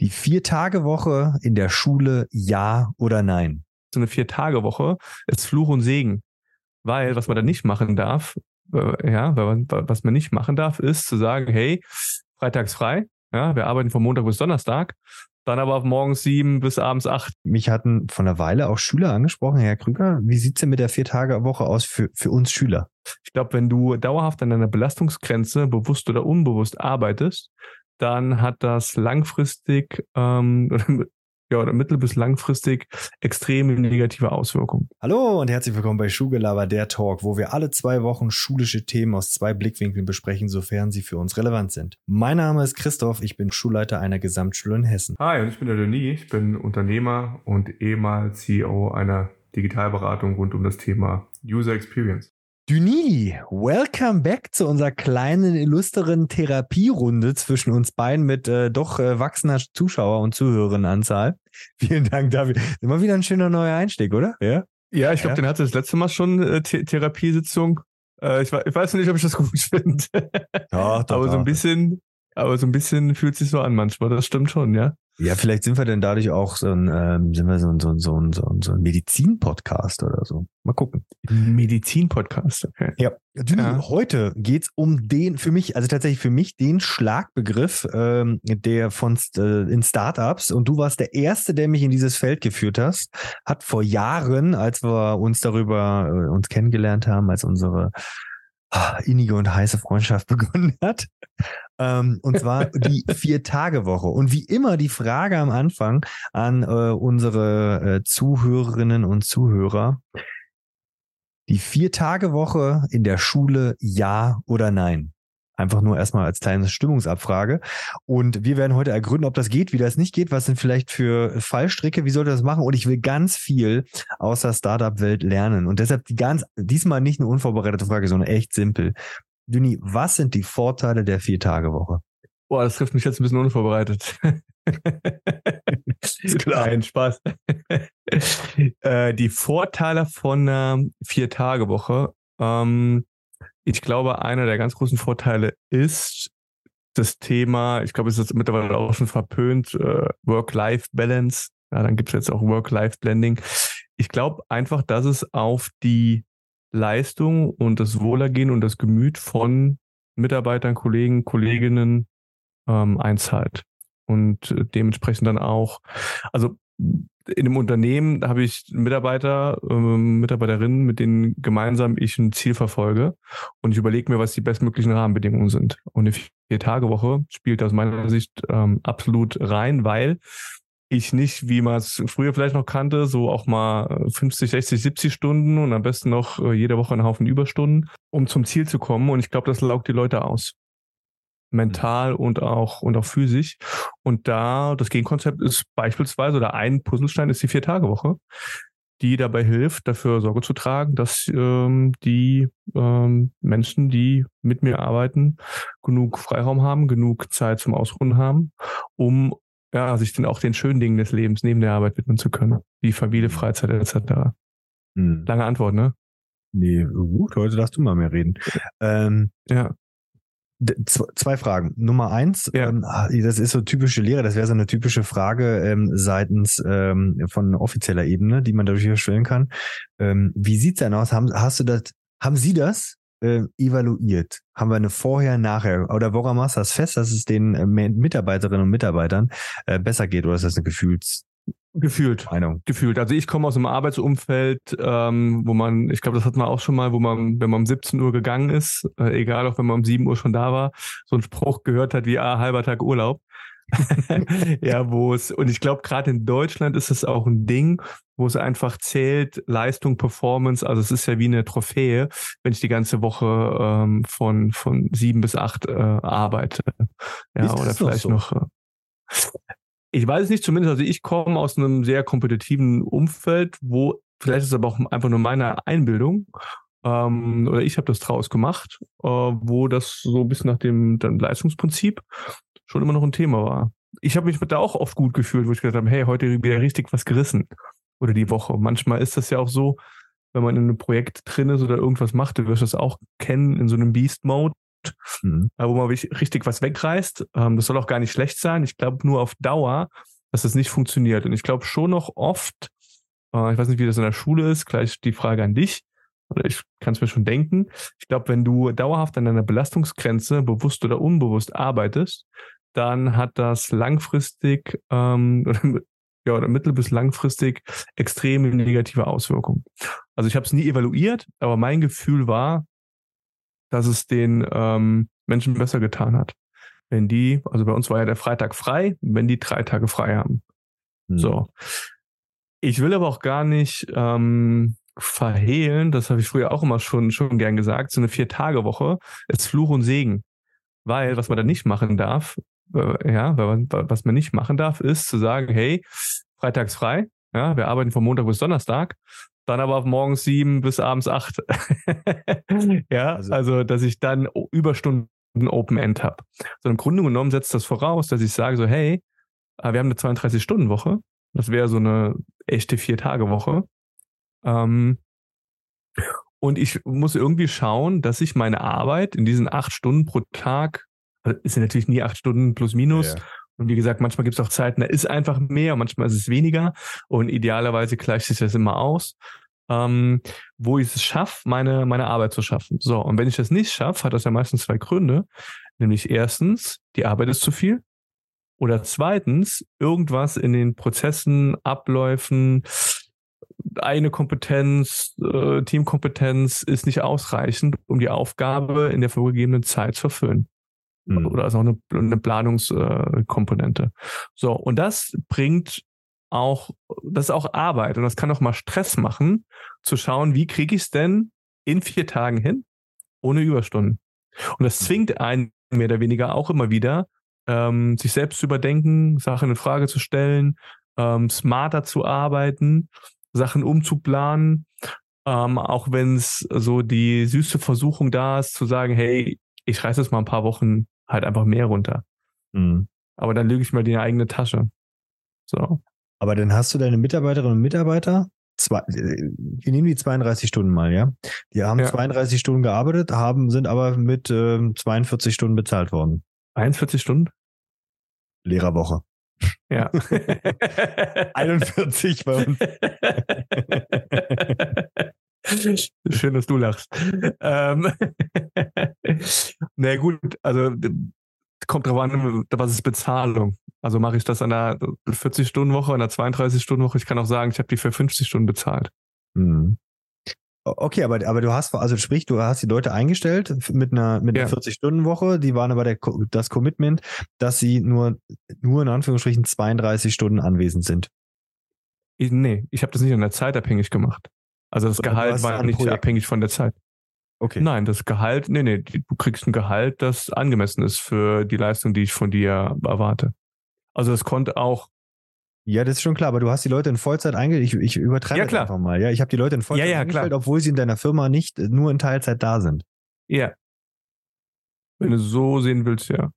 Die Vier-Tage-Woche in der Schule, ja oder nein? So eine Vier-Tage-Woche ist Fluch und Segen. Weil, was man da nicht machen darf, äh, ja, was man nicht machen darf, ist zu sagen, hey, freitags frei, ja, wir arbeiten von Montag bis Donnerstag, dann aber von morgens sieben bis abends acht. Mich hatten von einer Weile auch Schüler angesprochen, Herr Krüger. Wie sieht's denn mit der Vier-Tage-Woche aus für, für uns Schüler? Ich glaube, wenn du dauerhaft an deiner Belastungsgrenze bewusst oder unbewusst arbeitest, dann hat das langfristig ähm, ja, oder mittel- bis langfristig extrem negative Auswirkungen. Hallo und herzlich willkommen bei Schulgelaber, der Talk, wo wir alle zwei Wochen schulische Themen aus zwei Blickwinkeln besprechen, sofern sie für uns relevant sind. Mein Name ist Christoph, ich bin Schulleiter einer Gesamtschule in Hessen. Hi, und ich bin der Denis, ich bin Unternehmer und ehemals CEO einer Digitalberatung rund um das Thema User Experience. Duni, welcome back zu unserer kleinen, illustren Therapierunde zwischen uns beiden mit äh, doch äh, wachsender Zuschauer- und Zuhörerinnenanzahl. Vielen Dank dafür. Immer wieder ein schöner neuer Einstieg, oder? Ja, ja ich glaube, ja. den hatte das letzte Mal schon äh, Th Therapiesitzung. Äh, ich, ich, weiß nicht, ob ich das gut finde. Ja, doch, aber so ein bisschen, aber so ein bisschen fühlt sich so an manchmal. Das stimmt schon, ja. Ja, vielleicht sind wir denn dadurch auch so ein, ähm, sind wir so ein, so ein, so ein, so ein, so ein Medizin-Podcast oder so. Mal gucken. Medizin-Podcast, okay. Ja. ja. Heute geht's um den, für mich, also tatsächlich für mich den Schlagbegriff, ähm, der von äh, in Startups und du warst der Erste, der mich in dieses Feld geführt hast, hat vor Jahren, als wir uns darüber äh, uns kennengelernt haben, als unsere innige und heiße Freundschaft begonnen hat. Ähm, und zwar die Vier-Tage-Woche. Und wie immer die Frage am Anfang an äh, unsere äh, Zuhörerinnen und Zuhörer. Die Vier-Tage-Woche in der Schule, ja oder nein? Einfach nur erstmal als kleine Stimmungsabfrage. Und wir werden heute ergründen, ob das geht, wie das nicht geht, was sind vielleicht für Fallstricke, wie sollte das machen? Und ich will ganz viel aus der Startup-Welt lernen. Und deshalb die ganz, diesmal nicht eine unvorbereitete Frage, sondern echt simpel. Duni, was sind die Vorteile der Vier-Tage-Woche? Boah, das trifft mich jetzt ein bisschen unvorbereitet. ist klar. Nein, Spaß. äh, die Vorteile von einer Vier-Tage-Woche. Ähm, ich glaube, einer der ganz großen Vorteile ist das Thema, ich glaube, es ist mittlerweile auch schon verpönt, äh, Work-Life-Balance. Ja, dann gibt es jetzt auch Work-Life-Blending. Ich glaube einfach, dass es auf die Leistung und das Wohlergehen und das Gemüt von Mitarbeitern, Kollegen, Kolleginnen ähm, einzahlt. Und äh, dementsprechend dann auch, also in einem Unternehmen habe ich Mitarbeiter, äh, Mitarbeiterinnen, mit denen gemeinsam ich ein Ziel verfolge und ich überlege mir, was die bestmöglichen Rahmenbedingungen sind. Und eine Vier-Tage-Woche spielt aus meiner Sicht ähm, absolut rein, weil ich nicht, wie man es früher vielleicht noch kannte, so auch mal 50, 60, 70 Stunden und am besten noch äh, jede Woche einen Haufen Überstunden, um zum Ziel zu kommen. Und ich glaube, das laugt die Leute aus mental und auch und auch physisch. Und da das Gegenkonzept ist beispielsweise oder ein Puzzlestein ist die Vier-Tage-Woche, die dabei hilft, dafür Sorge zu tragen, dass ähm, die ähm, Menschen, die mit mir arbeiten, genug Freiraum haben, genug Zeit zum Ausruhen haben, um ja, sich dann auch den schönen Dingen des Lebens neben der Arbeit widmen zu können, wie Familie, Freizeit etc. Hm. Lange Antwort, ne? Nee, gut, heute darfst du mal mehr reden. Ähm, ja zwei Fragen. Nummer eins, ja. ähm, ah, das ist so typische Lehre, das wäre so eine typische Frage ähm, seitens ähm, von offizieller Ebene, die man dadurch stellen kann. Ähm, wie sieht's denn aus? Haben, hast du das, haben Sie das äh, evaluiert? Haben wir eine Vorher, Nachher? Oder woran machst du das fest, dass es den äh, Mitarbeiterinnen und Mitarbeitern äh, besser geht? Oder ist das eine Gefühls Gefühlt. Meinung. Gefühlt. Also ich komme aus einem Arbeitsumfeld, ähm, wo man, ich glaube, das hat man auch schon mal, wo man, wenn man um 17 Uhr gegangen ist, äh, egal auch wenn man um 7 Uhr schon da war, so einen Spruch gehört hat wie, ah, halber Tag Urlaub. ja, wo es, und ich glaube, gerade in Deutschland ist es auch ein Ding, wo es einfach zählt, Leistung, Performance, also es ist ja wie eine Trophäe, wenn ich die ganze Woche ähm, von, von sieben bis acht äh, arbeite. Ja, oder vielleicht so? noch. Äh, ich weiß es nicht, zumindest, also ich komme aus einem sehr kompetitiven Umfeld, wo, vielleicht ist es aber auch einfach nur meine Einbildung, ähm, oder ich habe das draus gemacht, äh, wo das so ein bisschen nach dem dann Leistungsprinzip schon immer noch ein Thema war. Ich habe mich da auch oft gut gefühlt, wo ich gesagt habe, hey, heute wieder richtig was gerissen. Oder die Woche. Manchmal ist das ja auch so, wenn man in einem Projekt drin ist oder irgendwas macht, du wirst das auch kennen in so einem Beast-Mode, mhm. wo man richtig was wegreißt. Ähm, das soll auch gar nicht schlecht sein. Ich glaube nur auf Dauer, dass das nicht funktioniert. Und ich glaube schon noch oft, äh, ich weiß nicht, wie das in der Schule ist, gleich die Frage an dich, oder ich kann es mir schon denken. Ich glaube, wenn du dauerhaft an deiner Belastungsgrenze bewusst oder unbewusst arbeitest, dann hat das langfristig ähm, ja, oder mittel- bis langfristig extreme negative Auswirkungen. Also ich habe es nie evaluiert, aber mein Gefühl war, dass es den ähm, Menschen besser getan hat. Wenn die, also bei uns war ja der Freitag frei, wenn die drei Tage frei haben. Hm. So. Ich will aber auch gar nicht ähm, verhehlen, das habe ich früher auch immer schon, schon gern gesagt, so eine Vier-Tage-Woche ist Fluch und Segen. Weil, was man da nicht machen darf, äh, ja, was man nicht machen darf, ist zu sagen, hey, freitags frei, ja, wir arbeiten von Montag bis Donnerstag, dann aber auf morgens sieben bis abends acht. ja, also, also, dass ich dann Überstunden Open End habe. So im Grunde genommen setzt das voraus, dass ich sage so, hey, äh, wir haben eine 32-Stunden-Woche. Das wäre so eine echte Vier-Tage-Woche. Ähm, und ich muss irgendwie schauen, dass ich meine Arbeit in diesen acht Stunden pro Tag also ist ja natürlich nie acht Stunden plus minus. Ja. Und wie gesagt, manchmal gibt es auch Zeiten, da ist einfach mehr, manchmal ist es weniger. Und idealerweise gleicht sich das immer aus. Ähm, wo ich es schaffe, meine, meine Arbeit zu schaffen. So, und wenn ich das nicht schaffe, hat das ja meistens zwei Gründe. Nämlich erstens, die Arbeit ist zu viel. Oder zweitens, irgendwas in den Prozessen, Abläufen, eine Kompetenz, äh, Teamkompetenz ist nicht ausreichend, um die Aufgabe in der vorgegebenen Zeit zu erfüllen. Mhm. Oder ist auch eine, eine Planungskomponente. so, und das bringt auch, das ist auch Arbeit und das kann auch mal Stress machen, zu schauen, wie kriege ich es denn in vier Tagen hin, ohne Überstunden. Und das mhm. zwingt einen mehr oder weniger auch immer wieder, ähm, sich selbst zu überdenken, Sachen in Frage zu stellen, ähm, smarter zu arbeiten, Sachen umzuplanen, ähm, auch wenn es so die süße Versuchung da ist, zu sagen, hey, ich reiße es mal ein paar Wochen halt einfach mehr runter. Mhm. Aber dann lüge ich mal die eigene Tasche. So. Aber dann hast du deine Mitarbeiterinnen und Mitarbeiter, zwei, wir nehmen die 32 Stunden mal, ja? Die haben ja. 32 Stunden gearbeitet, haben, sind aber mit äh, 42 Stunden bezahlt worden. 41 Stunden? Lehrerwoche. Ja. 41 bei uns. Schön, dass du lachst. Ähm, na gut, also kommt drauf an, was ist Bezahlung. Also mache ich das an einer 40-Stunden-Woche, an einer 32-Stunden-Woche. Ich kann auch sagen, ich habe die für 50 Stunden bezahlt. Mhm. Okay, aber, aber du hast, also sprich, du hast die Leute eingestellt mit einer, mit einer ja. 40-Stunden-Woche. Die waren aber der, das Commitment, dass sie nur, nur in Anführungsstrichen 32 Stunden anwesend sind. Nee, ich habe das nicht an der Zeit abhängig gemacht. Also das Gehalt war nicht Projekt. abhängig von der Zeit. Okay. Nein, das Gehalt, nee, nee, du kriegst ein Gehalt, das angemessen ist für die Leistung, die ich von dir erwarte. Also es konnte auch. Ja, das ist schon klar, aber du hast die Leute in Vollzeit eingestellt. Ich, ich übertreibe ja, klar. einfach mal. Ja, ich habe die Leute in Vollzeit ja, ja, eingestellt, klar. obwohl sie in deiner Firma nicht nur in Teilzeit da sind. Ja. Wenn du so sehen willst, ja.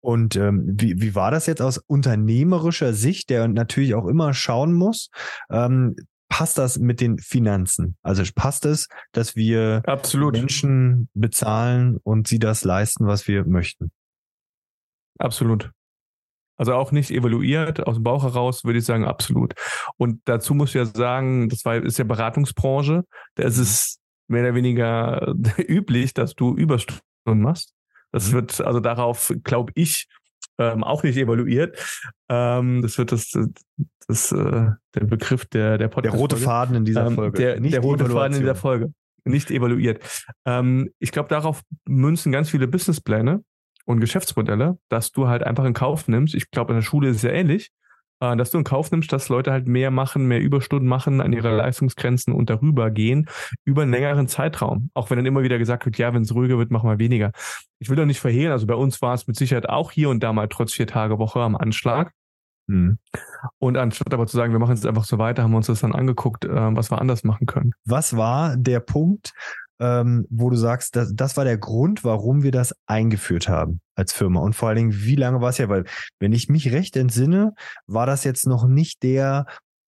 Und ähm, wie, wie war das jetzt aus unternehmerischer Sicht, der natürlich auch immer schauen muss? Ähm, passt das mit den Finanzen? Also passt es, dass wir Absolut. Menschen bezahlen und sie das leisten, was wir möchten? Absolut. Also auch nicht evaluiert, aus dem Bauch heraus würde ich sagen, absolut. Und dazu muss ich ja sagen, das war, ist ja Beratungsbranche, da ist mhm. es mehr oder weniger üblich, dass du Überstunden machst. Das mhm. wird, also darauf, glaube ich, ähm, auch nicht evaluiert. Ähm, das wird das, das, äh, der Begriff der, der Podcast. Der rote Faden in dieser ähm, Folge. Der, der rote Faden in dieser Folge. Nicht evaluiert. Ähm, ich glaube, darauf münzen ganz viele Businesspläne und Geschäftsmodelle, dass du halt einfach in Kauf nimmst. Ich glaube, in der Schule ist es ja ähnlich äh, dass du in Kauf nimmst, dass Leute halt mehr machen, mehr Überstunden machen, an ihre Leistungsgrenzen und darüber gehen, über einen längeren Zeitraum. Auch wenn dann immer wieder gesagt wird, ja, wenn es ruhiger wird, mach mal weniger. Ich will doch nicht verhehlen, also bei uns war es mit Sicherheit auch hier und da mal trotz vier Tage Woche am Anschlag. Mhm. Und anstatt aber zu sagen, wir machen es einfach so weiter, haben wir uns das dann angeguckt, äh, was wir anders machen können. Was war der Punkt, ähm, wo du sagst, das, das war der Grund, warum wir das eingeführt haben als Firma. Und vor allen Dingen, wie lange war es ja? Weil, wenn ich mich recht entsinne, war das jetzt noch nicht der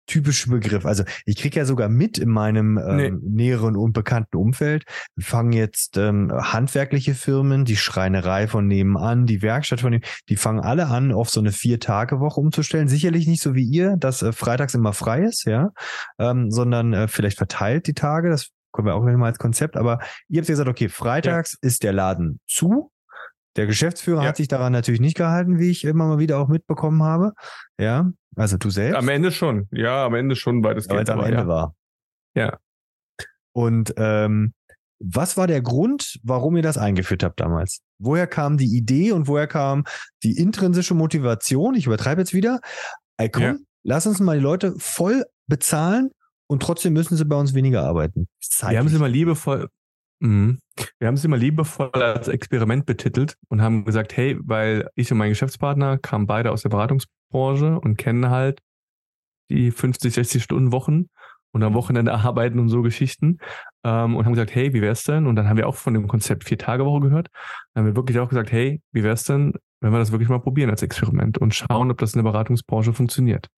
typische Begriff. Also ich kriege ja sogar mit in meinem ähm, nee. näheren und bekannten Umfeld, fangen jetzt ähm, handwerkliche Firmen, die Schreinerei von nebenan, die Werkstatt von nebenan, die fangen alle an, auf so eine Vier-Tage-Woche umzustellen. Sicherlich nicht so wie ihr, dass äh, freitags immer frei ist, ja, ähm, sondern äh, vielleicht verteilt die Tage. Das kommen wir auch gleich mal als Konzept. Aber ihr habt gesagt, okay, freitags ja. ist der Laden zu. Der Geschäftsführer ja. hat sich daran natürlich nicht gehalten, wie ich immer mal wieder auch mitbekommen habe. Ja, also du selbst? Am Ende schon. Ja, am Ende schon, weil das es am Ende ja. war. Ja. Und ähm, was war der Grund, warum ihr das eingeführt habt damals? Woher kam die Idee und woher kam die intrinsische Motivation? Ich übertreibe jetzt wieder. Komm, ja. lass uns mal die Leute voll bezahlen und trotzdem müssen sie bei uns weniger arbeiten. Zeitlich. Wir haben sie mal liebevoll, Mhm. Wir haben es immer liebevoll als Experiment betitelt und haben gesagt, hey, weil ich und mein Geschäftspartner kamen beide aus der Beratungsbranche und kennen halt die 50, 60 Stunden Wochen und am Wochenende arbeiten und so Geschichten ähm, und haben gesagt, hey, wie wär's denn? Und dann haben wir auch von dem Konzept Vier-Tage-Woche gehört. Dann haben wir wirklich auch gesagt, hey, wie wär's denn, wenn wir das wirklich mal probieren als Experiment und schauen, ob das in der Beratungsbranche funktioniert.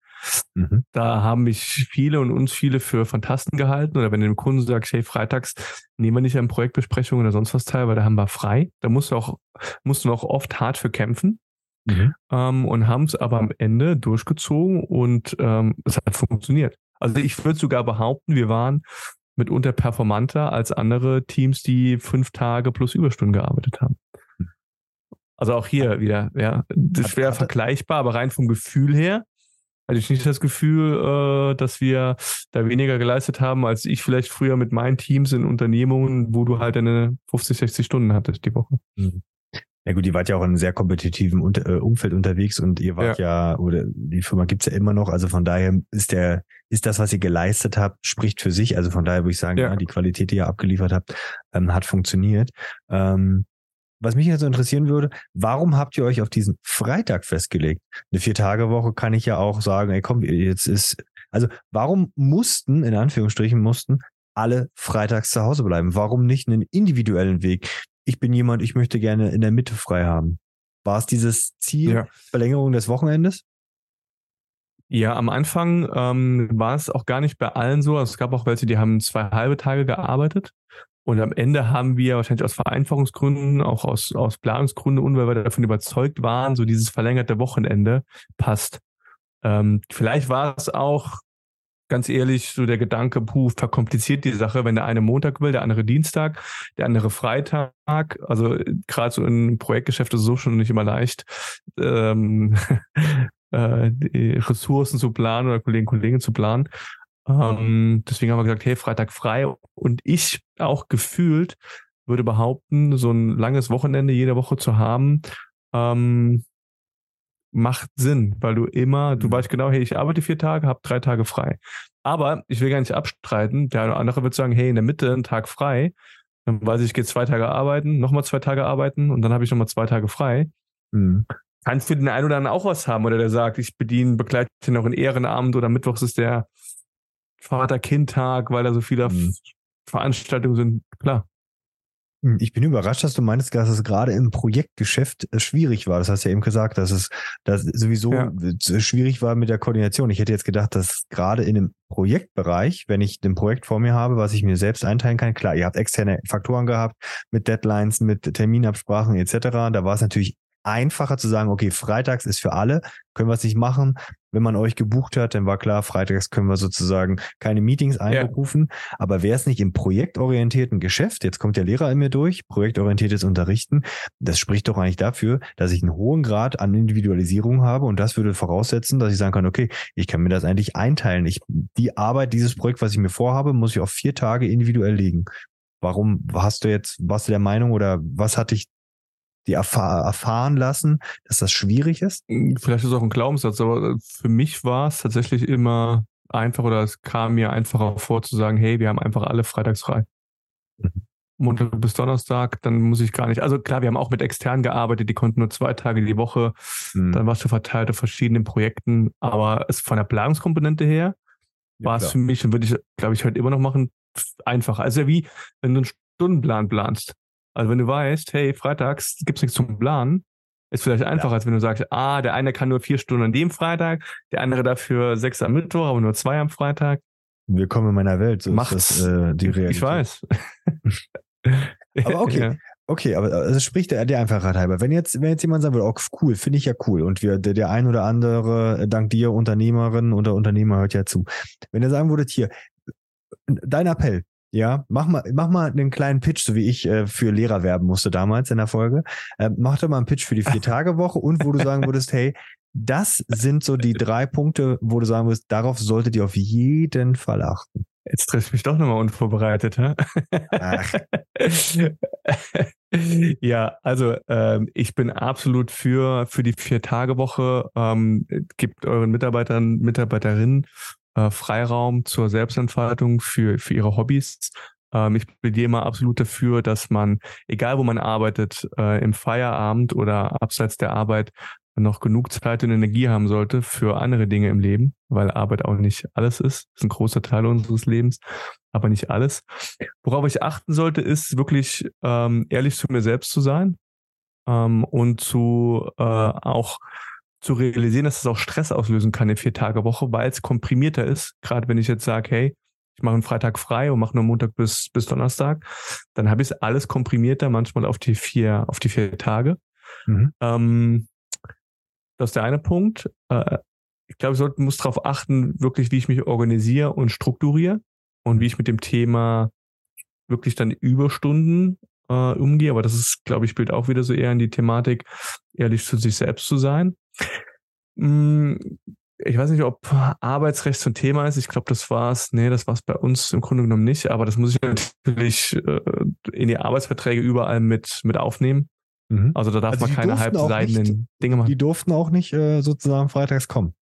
Mhm. Da haben mich viele und uns viele für Fantasten gehalten. Oder wenn du dem Kunden sagst, hey, freitags nehmen wir nicht an Projektbesprechungen oder sonst was teil, weil da haben wir frei. Da musst du auch, musst du auch oft hart für kämpfen. Mhm. Ähm, und haben es aber am Ende durchgezogen und ähm, es hat funktioniert. Also ich würde sogar behaupten, wir waren mitunter performanter als andere Teams, die fünf Tage plus Überstunden gearbeitet haben. Also auch hier wieder, ja, das schwer vergleichbar, aber rein vom Gefühl her hatte ich nicht das Gefühl, äh, dass wir da weniger geleistet haben, als ich vielleicht früher mit meinen Teams in Unternehmungen, wo du halt eine 50, 60 Stunden hattest die Woche. Mhm. Ja gut, ihr wart ja auch in einem sehr kompetitiven äh, Umfeld unterwegs und ihr wart ja, ja oder die Firma gibt's ja immer noch, also von daher ist der, ist das, was ihr geleistet habt, spricht für sich. Also von daher würde ich sagen, ja. ja die Qualität, die ihr abgeliefert habt, ähm, hat funktioniert. Ähm, was mich jetzt so interessieren würde, warum habt ihr euch auf diesen Freitag festgelegt? Eine Vier-Tage-Woche kann ich ja auch sagen, ey komm, jetzt ist, also warum mussten, in Anführungsstrichen mussten, alle freitags zu Hause bleiben? Warum nicht einen individuellen Weg? Ich bin jemand, ich möchte gerne in der Mitte frei haben. War es dieses Ziel, ja. Verlängerung des Wochenendes? Ja, am Anfang ähm, war es auch gar nicht bei allen so. Also es gab auch welche, die haben zwei halbe Tage gearbeitet. Und am Ende haben wir wahrscheinlich aus Vereinfachungsgründen, auch aus, aus Planungsgründen und weil wir davon überzeugt waren, so dieses verlängerte Wochenende passt. Ähm, vielleicht war es auch ganz ehrlich so der Gedanke, puh, verkompliziert die Sache, wenn der eine Montag will, der andere Dienstag, der andere Freitag. Also gerade so in Projektgeschäfte so schon nicht immer leicht, ähm, äh, Ressourcen zu planen oder Kollegen, Kollegen zu planen. Ähm, deswegen haben wir gesagt, hey, Freitag frei. Und ich auch gefühlt würde behaupten, so ein langes Wochenende jede Woche zu haben, ähm, macht Sinn, weil du immer, du mhm. weißt genau, hey, ich arbeite vier Tage, habe drei Tage frei. Aber ich will gar nicht abstreiten, der eine oder andere wird sagen, hey, in der Mitte einen Tag frei, dann weiß ich, ich gehe zwei Tage arbeiten, nochmal zwei Tage arbeiten und dann habe ich nochmal zwei Tage frei. Mhm. Kann für den einen oder anderen auch was haben, oder der sagt, ich bediene, begleite noch in Ehrenamt oder Mittwochs ist der Vater-Kind-Tag, weil da so viele mhm. Veranstaltungen sind. Klar. Hm, ich bin überrascht, dass du meinst, dass es gerade im Projektgeschäft äh, schwierig war. Das hast du ja eben gesagt, dass es dass sowieso ja. schwierig war mit der Koordination. Ich hätte jetzt gedacht, dass gerade in dem Projektbereich, wenn ich ein Projekt vor mir habe, was ich mir selbst einteilen kann, klar, ihr habt externe Faktoren gehabt mit Deadlines, mit Terminabsprachen etc. Da war es natürlich einfacher zu sagen, okay, freitags ist für alle, können wir es nicht machen. Wenn man euch gebucht hat, dann war klar, freitags können wir sozusagen keine Meetings einberufen. Ja. Aber wäre es nicht im projektorientierten Geschäft, jetzt kommt der Lehrer in mir durch, projektorientiertes Unterrichten, das spricht doch eigentlich dafür, dass ich einen hohen Grad an Individualisierung habe und das würde voraussetzen, dass ich sagen kann, okay, ich kann mir das eigentlich einteilen. Ich, die Arbeit, dieses Projekt, was ich mir vorhabe, muss ich auf vier Tage individuell legen. Warum hast du jetzt, warst du der Meinung oder was hat dich die erfahr erfahren lassen, dass das schwierig ist? Hm, vielleicht ist es auch ein Glaubenssatz, aber äh, für mich war es tatsächlich immer einfach oder es kam mir einfacher vor zu sagen, hey, wir haben einfach alle freitags frei. Mhm. Montag bis Donnerstag, dann muss ich gar nicht. Also klar, wir haben auch mit extern gearbeitet, die konnten nur zwei Tage die Woche. Mhm. Dann warst du verteilt auf verschiedenen Projekten. Aber es von der Planungskomponente her ja, war es für mich und würde ich, glaube ich, heute immer noch machen, einfacher. Also wie, wenn du einen Stundenplan planst. Also wenn du weißt, hey, freitags gibt's nichts zum Planen, Ist vielleicht einfacher, ja. als wenn du sagst, ah, der eine kann nur vier Stunden an dem Freitag, der andere dafür sechs am Mittwoch, aber nur zwei am Freitag. Willkommen in meiner Welt. So Macht's. Das, äh, die Realität. Ich weiß. aber okay. Ja. Okay, aber es also spricht der, der Einfachheit halber. Wenn jetzt, wenn jetzt jemand sagen würde, oh, cool, finde ich ja cool und wir, der, der ein oder andere, dank dir, Unternehmerin oder Unternehmer hört ja zu. Wenn er sagen würde, hier, dein Appell, ja, mach mal, mach mal einen kleinen Pitch, so wie ich äh, für Lehrer werben musste damals in der Folge. Äh, mach doch mal einen Pitch für die Vier-Tage-Woche und wo du sagen würdest, hey, das sind so die drei Punkte, wo du sagen würdest, darauf solltet ihr auf jeden Fall achten. Jetzt trifft mich doch nochmal unvorbereitet, hä? Ja, also ähm, ich bin absolut für, für die Vier-Tage-Woche. Ähm, gibt euren Mitarbeitern, Mitarbeiterinnen äh, Freiraum zur Selbstentfaltung für, für ihre Hobbys. Ähm, ich plädiere immer absolut dafür, dass man, egal wo man arbeitet, äh, im Feierabend oder abseits der Arbeit noch genug Zeit und Energie haben sollte für andere Dinge im Leben, weil Arbeit auch nicht alles ist. Das ist ein großer Teil unseres Lebens, aber nicht alles. Worauf ich achten sollte, ist wirklich ähm, ehrlich zu mir selbst zu sein ähm, und zu äh, auch zu realisieren, dass es auch Stress auslösen kann in vier Tage Woche, weil es komprimierter ist. Gerade wenn ich jetzt sage, hey, ich mache einen Freitag frei und mache nur Montag bis, bis Donnerstag, dann habe ich es alles komprimierter, manchmal auf die vier, auf die vier Tage. Mhm. Ähm, das ist der eine Punkt. Äh, ich glaube, ich sollte, muss darauf achten, wirklich, wie ich mich organisiere und strukturiere und wie ich mit dem Thema wirklich dann Überstunden äh, umgehe. Aber das ist, glaube ich, spielt auch wieder so eher in die Thematik, ehrlich zu sich selbst zu sein. Hm, ich weiß nicht, ob Arbeitsrecht so ein Thema ist. Ich glaube, das war's. Nee, das war's bei uns im Grunde genommen nicht. Aber das muss ich natürlich äh, in die Arbeitsverträge überall mit, mit aufnehmen. Mhm. Also da darf also man keine halbseidenen Dinge machen. Die durften auch nicht äh, sozusagen freitags kommen.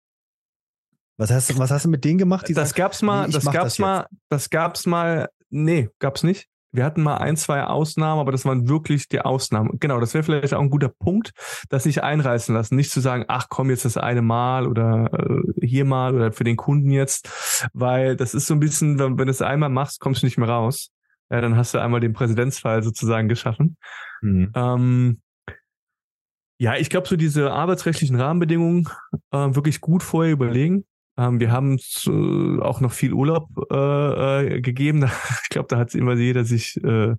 Was hast, du, was hast du mit denen gemacht? das sagen, gab's mal, nee, das gab's das mal, das gab's mal, nee, gab's nicht. Wir hatten mal ein, zwei Ausnahmen, aber das waren wirklich die Ausnahmen. Genau, das wäre vielleicht auch ein guter Punkt, das nicht einreißen lassen. Nicht zu sagen, ach komm, jetzt das eine Mal oder äh, hier mal oder für den Kunden jetzt, weil das ist so ein bisschen, wenn, wenn du es einmal machst, kommst du nicht mehr raus. Ja, dann hast du einmal den Präsidentsfall sozusagen geschaffen. Mhm. Ähm, ja, ich glaube, so diese arbeitsrechtlichen Rahmenbedingungen äh, wirklich gut vorher überlegen. Ähm, wir haben äh, auch noch viel Urlaub äh, äh gegeben. ich glaube, da hat immer jeder sich, äh,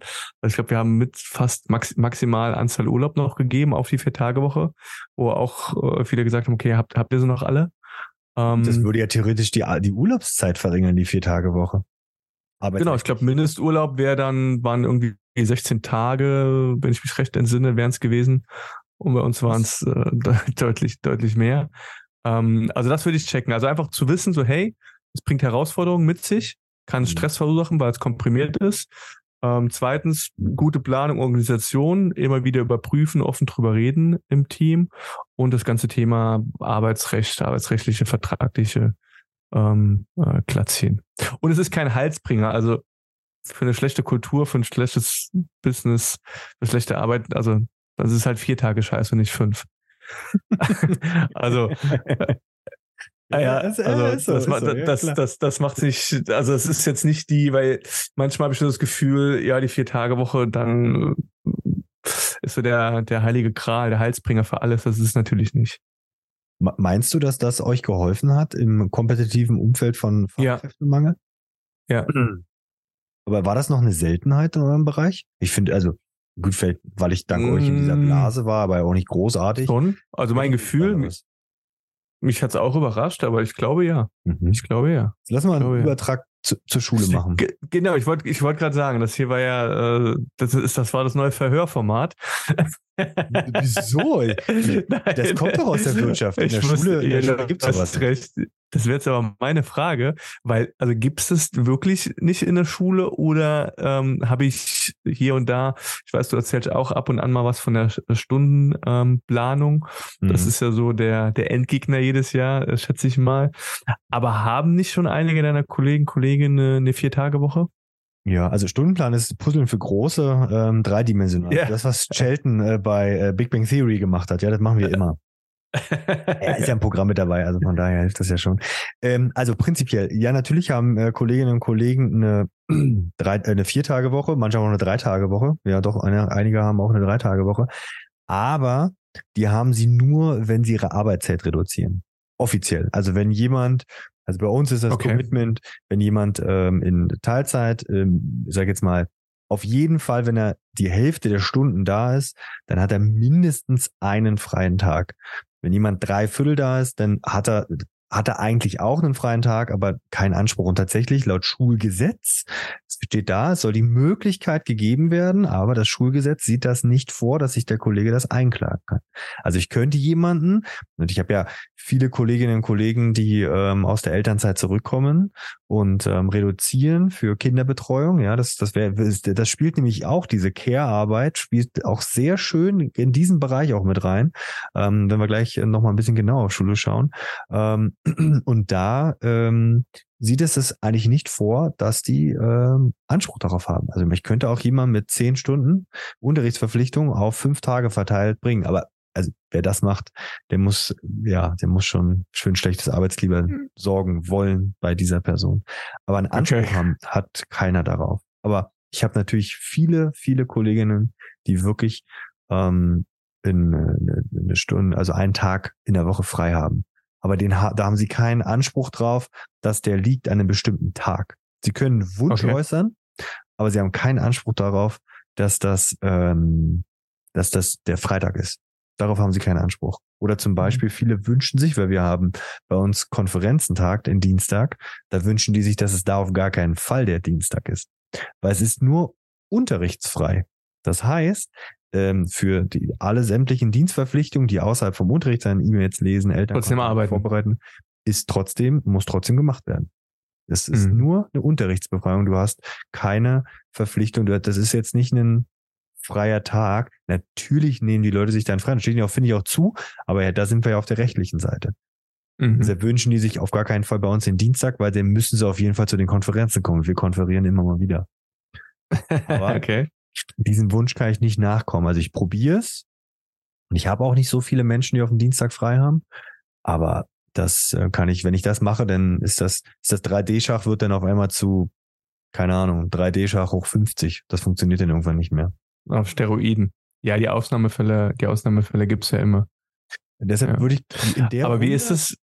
ich glaube, wir haben mit fast max maximal Anzahl Urlaub noch gegeben auf die Vier-Tage-Woche, wo auch äh, viele gesagt haben, okay, habt, habt ihr sie noch alle? Ähm, das würde ja theoretisch die, die Urlaubszeit verringern, die Vier-Tage-Woche. Genau, ich glaube, Mindesturlaub wäre dann, waren irgendwie 16 Tage, wenn ich mich recht entsinne, wären es gewesen. Und bei uns waren es äh, deutlich, deutlich mehr. Ähm, also das würde ich checken. Also einfach zu wissen, so hey, es bringt Herausforderungen mit sich, kann mhm. Stress verursachen, weil es komprimiert ist. Ähm, zweitens, gute Planung, Organisation, immer wieder überprüfen, offen drüber reden im Team und das ganze Thema Arbeitsrecht, arbeitsrechtliche, vertragliche ähm, äh, glatt ziehen. Und es ist kein Halsbringer, also für eine schlechte Kultur, für ein schlechtes Business, für schlechte Arbeit, also das ist halt vier Tage Scheiße nicht fünf. also Ah ja, also das, so, das, das, das, das macht sich, also es ist jetzt nicht die, weil manchmal habe ich das Gefühl, ja, die Vier-Tage-Woche, dann ist so der, der heilige Kral, der Heilsbringer für alles. Das ist es natürlich nicht. Meinst du, dass das euch geholfen hat im kompetitiven Umfeld von Fachkräftemangel? Ja. ja. Aber war das noch eine Seltenheit in eurem Bereich? Ich finde, also Gut, vielleicht, weil ich dank mmh. euch in dieser mm. Blase war, aber auch nicht großartig. Schon. Also mein Gefühl, mich, mich hat es auch überrascht, aber ich glaube ja. Mhm. Ich glaube ja. Lass mal einen Übertrag zu, zur Schule machen. G genau, ich wollte ich wollte gerade sagen, das hier war ja, äh, das ist, das war das neue Verhörformat. Wieso? das kommt doch aus der Wirtschaft. In der ich Schule, in der Schule gibt es sowas. Recht. Das wäre jetzt aber meine Frage, weil, also gibt es das wirklich nicht in der Schule oder ähm, habe ich hier und da, ich weiß, du erzählst auch ab und an mal was von der Stundenplanung. Ähm, das mhm. ist ja so der, der Endgegner jedes Jahr, äh, schätze ich mal. Aber haben nicht schon einige deiner Kollegen, Kolleginnen eine, eine Vier-Tage-Woche? Ja, also Stundenplan ist Puzzeln für große, ähm, dreidimensional. Ja. Das, was Shelton äh, bei äh, Big Bang Theory gemacht hat, ja, das machen wir immer. er ist ja ein Programm mit dabei, also von daher hilft das ja schon. Ähm, also prinzipiell, ja, natürlich haben äh, Kolleginnen und Kollegen eine, drei, äh, eine Vier-Tage-Woche, manche haben auch eine Drei-Tage-Woche. Ja, doch, eine, einige haben auch eine Drei-Tage-Woche. Aber die haben sie nur, wenn sie ihre Arbeitszeit reduzieren. Offiziell. Also wenn jemand, also bei uns ist das Okay. Commitment, wenn jemand ähm, in Teilzeit, ähm, ich sag jetzt mal, auf jeden Fall, wenn er die Hälfte der Stunden da ist, dann hat er mindestens einen freien Tag. Wenn jemand drei Viertel da ist, dann hat er hat er eigentlich auch einen freien Tag, aber keinen Anspruch. Und tatsächlich laut Schulgesetz, es steht da, es soll die Möglichkeit gegeben werden, aber das Schulgesetz sieht das nicht vor, dass sich der Kollege das einklagen kann. Also ich könnte jemanden, und ich habe ja viele Kolleginnen und Kollegen, die ähm, aus der Elternzeit zurückkommen und ähm, reduzieren für Kinderbetreuung. Ja, das, das wäre, das spielt nämlich auch diese Care-Arbeit, spielt auch sehr schön in diesen Bereich auch mit rein. Ähm, wenn wir gleich noch mal ein bisschen genauer auf Schule schauen. Ähm, und da ähm, sieht es es eigentlich nicht vor, dass die ähm, Anspruch darauf haben. Also ich könnte auch jemanden mit zehn Stunden Unterrichtsverpflichtung auf fünf Tage verteilt bringen. Aber also wer das macht, der muss, ja, der muss schon für ein schlechtes Arbeitsklima Mhm. sorgen wollen bei dieser Person. Aber einen Anspruch Okay. haben, hat keiner darauf. Aber ich habe natürlich viele, viele Kolleginnen, die wirklich ähm, in eine, eine Stunde, also einen Tag in der Woche frei haben. Aber den, da haben sie keinen Anspruch drauf, dass der liegt an einem bestimmten Tag. Sie können Wunsch Okay. äußern, aber sie haben keinen Anspruch darauf, dass das, ähm, dass das der Freitag ist. Darauf haben sie keinen Anspruch. Oder zum Beispiel viele wünschen sich, weil wir haben bei uns Konferenzentag, den Dienstag, da wünschen die sich, dass es da auf gar keinen Fall der Dienstag ist. Weil es ist nur unterrichtsfrei. Das heißt, ähm, für die, alle sämtlichen Dienstverpflichtungen, die außerhalb vom Unterricht sein, E-Mails lesen, Eltern vorbereiten, ist trotzdem, muss trotzdem gemacht werden. Es ist Mhm. nur eine Unterrichtsbefreiung. Du hast keine Verpflichtung. Das ist jetzt nicht ein freier Tag. Natürlich nehmen die Leute sich dann frei. Das steht auch, finde ich, auch zu. Aber ja, da sind wir ja auf der rechtlichen Seite. Mhm. Deshalb wünschen die sich auf gar keinen Fall bei uns den Dienstag, weil dann müssen sie auf jeden Fall zu den Konferenzen kommen. Wir konferieren immer mal wieder. aber- okay. Diesen Wunsch kann ich nicht nachkommen. Also ich probiere es. Und ich habe auch nicht so viele Menschen, die auf dem Dienstag frei haben. Aber das äh, kann ich, wenn ich das mache, dann ist das, ist das 3D-Schach wird dann auf einmal zu, keine Ahnung, 3D-Schach hoch 50. Das funktioniert dann irgendwann nicht mehr. Auf Steroiden. Ja, die Ausnahmefälle, die Ausnahmefälle gibt's ja immer. Deshalb Ja. würde ich in der Aber wie Runde- ist es?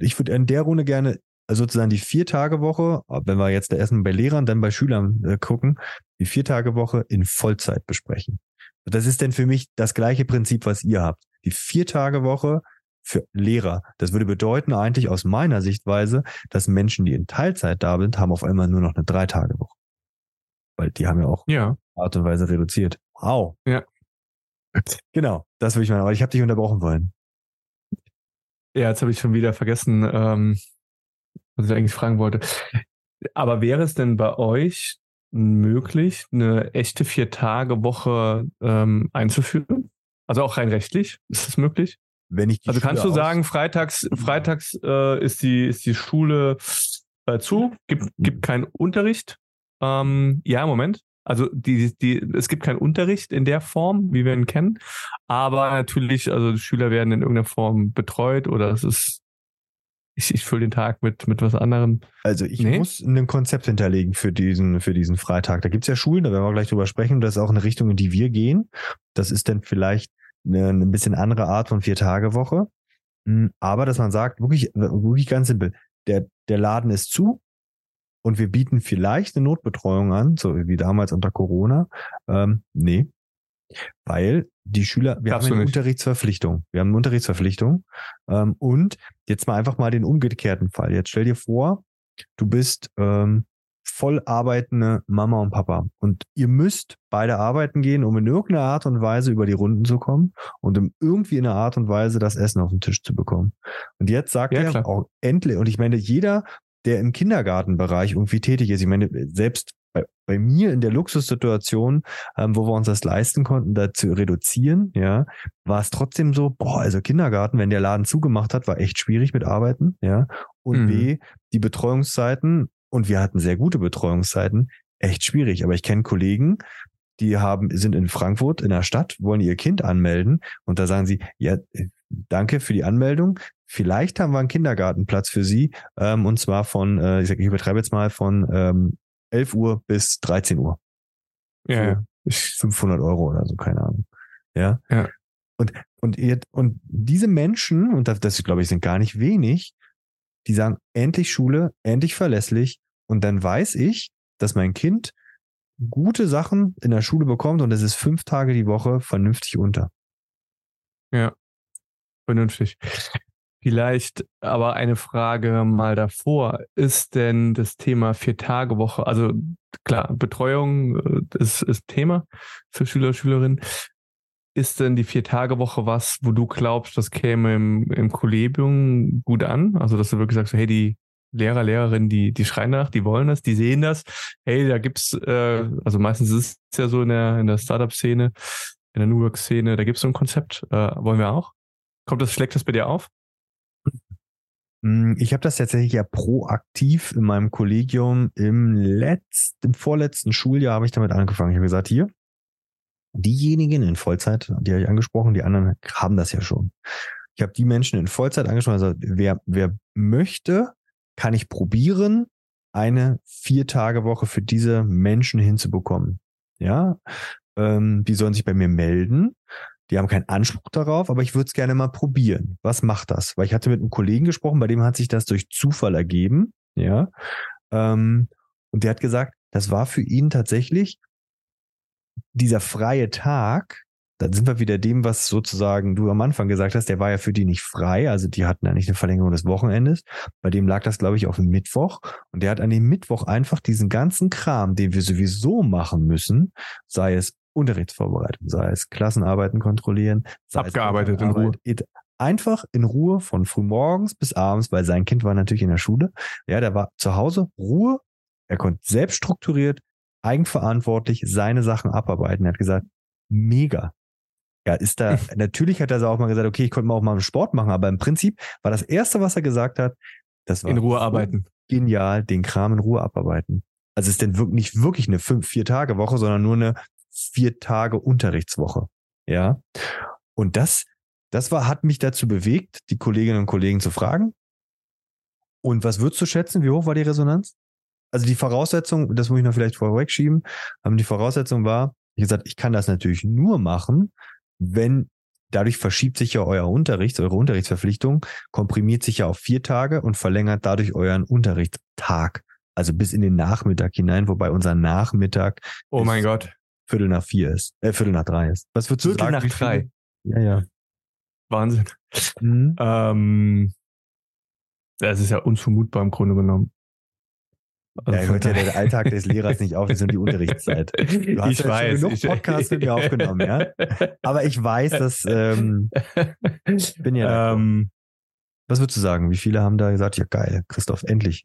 ich würde in der Runde gerne also sozusagen die Vier-Tage-Woche, wenn wir jetzt erstmal bei Lehrern, dann bei Schülern äh, gucken, die Vier-Tage-Woche in Vollzeit besprechen. Das ist denn für mich das gleiche Prinzip, was ihr habt. Die Vier-Tage-Woche für Lehrer. Das würde bedeuten eigentlich aus meiner Sichtweise, dass Menschen, die in Teilzeit da sind, haben auf einmal nur noch eine Drei-Tage-Woche. Weil die haben ja auch Ja. Art und Weise reduziert. Wow. Ja. Genau, das würde ich meinen. Aber ich habe dich unterbrochen wollen. Ja, jetzt habe ich schon wieder vergessen, ähm, was ich eigentlich fragen wollte. Aber wäre es denn bei euch möglich, eine echte Vier-Tage-Woche ähm, einzuführen? Also auch rein rechtlich? Ist das möglich? Wenn ich Also kannst du sagen, freitags, freitags äh, ist die ist die Schule äh, zu, gibt gibt keinen Unterricht. Ähm, ja, Moment. Also die die es gibt keinen Unterricht in der Form, wie wir ihn kennen, aber natürlich, also die Schüler werden in irgendeiner Form betreut oder es ist ich, ich fülle den Tag mit mit was anderem. Also ich Nee? muss ein Konzept hinterlegen für diesen, für diesen Freitag. Da gibt's ja Schulen, da werden wir gleich drüber sprechen. Das ist auch eine Richtung, in die wir gehen. Das ist dann vielleicht eine, eine bisschen andere Art von Vier-Tage-Woche. Mm, Aber dass man sagt, wirklich, wirklich ganz simpel, der, der Laden ist zu und wir bieten vielleicht eine Notbetreuung an, so wie damals unter Corona. Ähm, nee. Weil die Schüler, wir Darfst haben eine. Unterrichtsverpflichtung. Wir haben eine Unterrichtsverpflichtung. Ähm, und jetzt mal einfach mal den umgekehrten Fall. Jetzt stell dir vor, du bist ähm, voll arbeitende Mama und Papa und ihr müsst beide arbeiten gehen, um in irgendeiner Art und Weise über die Runden zu kommen und um irgendwie in einer Art und Weise das Essen auf den Tisch zu bekommen. Und jetzt sagt Ja, er klar. auch endlich, und ich meine, jeder, der im Kindergartenbereich irgendwie tätig ist, ich meine, selbst bei, bei mir in der Luxussituation, ähm, wo wir uns das leisten konnten, da zu reduzieren, ja, war es trotzdem so, boah, also Kindergarten, wenn der Laden zugemacht hat, war echt schwierig mit Arbeiten, ja. Und Mhm. B, die Betreuungszeiten, und wir hatten sehr gute Betreuungszeiten, echt schwierig. Aber ich kenne Kollegen, die haben, sind in Frankfurt in der Stadt, wollen ihr Kind anmelden und da sagen sie, ja, äh, danke für die Anmeldung. Vielleicht haben wir einen Kindergartenplatz für Sie, ähm, und zwar von, äh, ich, sag, ich übertreibe jetzt mal von ähm, 11 Uhr bis 13 Uhr. Ja. Ich, 500 Euro oder so, keine Ahnung. Ja. Ja. Und, und, ihr, und diese Menschen, und das, das glaube ich, sind gar nicht wenig, die sagen, endlich Schule, endlich verlässlich. Und dann weiß ich, dass mein Kind gute Sachen in der Schule bekommt und es ist fünf Tage die Woche vernünftig unter. Ja, vernünftig. Vielleicht aber eine Frage mal davor. Ist denn das Thema Vier-Tage-Woche, also klar, Betreuung äh, ist, ist Thema für Schüler Schülerinnen. Ist denn die Vier-Tage-Woche was, wo du glaubst, das käme im, im Kollegium gut an? Also, dass du wirklich sagst, hey, die Lehrer, Lehrerinnen, die, die schreien nach, die wollen das, die sehen das. Hey, da gibt's, äh, also meistens ist es ja so in der, in der Startup-Szene, in der New Work-Szene, da gibt's so ein Konzept. Äh, wollen wir auch? Kommt das, schlägt das bei dir auf? Hm, ich habe das tatsächlich ja proaktiv in meinem Kollegium im letzten, im vorletzten Schuljahr habe ich damit angefangen. Ich habe gesagt, hier, diejenigen in Vollzeit, die habe ich angesprochen, die anderen haben das ja schon. Ich habe die Menschen in Vollzeit angesprochen, also wer, wer möchte, kann ich probieren, eine Vier-Tage-Woche für diese Menschen hinzubekommen. Ja, ähm, die sollen sich bei mir melden. Die haben keinen Anspruch darauf, aber ich würde es gerne mal probieren. Was macht das? Weil ich hatte mit einem Kollegen gesprochen, bei dem hat sich das durch Zufall ergeben. Ja. Ähm, und der hat gesagt, das war für ihn tatsächlich dieser freie Tag. Da sind wir wieder dem, was sozusagen du am Anfang gesagt hast, der war ja für die nicht frei. Also die hatten ja nicht eine Verlängerung des Wochenendes. Bei dem lag das, glaube ich, auf dem Mittwoch. Und der hat an dem Mittwoch einfach diesen ganzen Kram, den wir sowieso machen müssen, sei es Unterrichtsvorbereitung, sei es Klassenarbeiten kontrollieren, sei abgearbeitet in Ruhe. Einfach in Ruhe von frühmorgens bis abends, weil sein Kind war natürlich in der Schule. Ja, der war zu Hause, Ruhe. Er konnte selbst strukturiert, eigenverantwortlich seine Sachen abarbeiten. Er hat gesagt, mega. Ja, ist da, natürlich hat er auch mal gesagt, okay, ich konnte mal auch mal einen Sport machen, aber im Prinzip war das erste, was er gesagt hat, das war in Ruhe arbeiten. Genial, den Kram in Ruhe abarbeiten. Also es ist denn wirklich nicht wirklich eine fünf, vier Tage Woche, sondern nur eine vier Tage Unterrichtswoche. Ja. Und das, das war, hat mich dazu bewegt, die Kolleginnen und Kollegen zu fragen. Und was würdest du schätzen? Wie hoch war die Resonanz? Also die Voraussetzung, das muss ich noch vielleicht vorweg schieben, aber die Voraussetzung war, ich gesagt, ich kann das natürlich nur machen, wenn dadurch verschiebt sich ja euer Unterricht, eure Unterrichtsverpflichtung, komprimiert sich ja auf vier Tage und verlängert dadurch euren Unterrichtstag. Also bis in den Nachmittag hinein, wobei unser Nachmittag. Oh mein Gott. Viertel nach vier ist, äh, Viertel nach drei ist. Was würdest du Viertel sagen? nach drei. Ja, ja. Wahnsinn. Mhm. Ähm, das ist ja unvermutbar im Grunde genommen. Also ja, hört ja der Alltag des Lehrers nicht auf, das sind die Unterrichtszeit. Du hast ich ja weiß, schon genug Podcasts mit mir aufgenommen, ja. Aber ich weiß, dass ähm, ich bin ja. Ähm, was würdest du sagen? Wie viele haben da gesagt, ja geil, Christoph, endlich?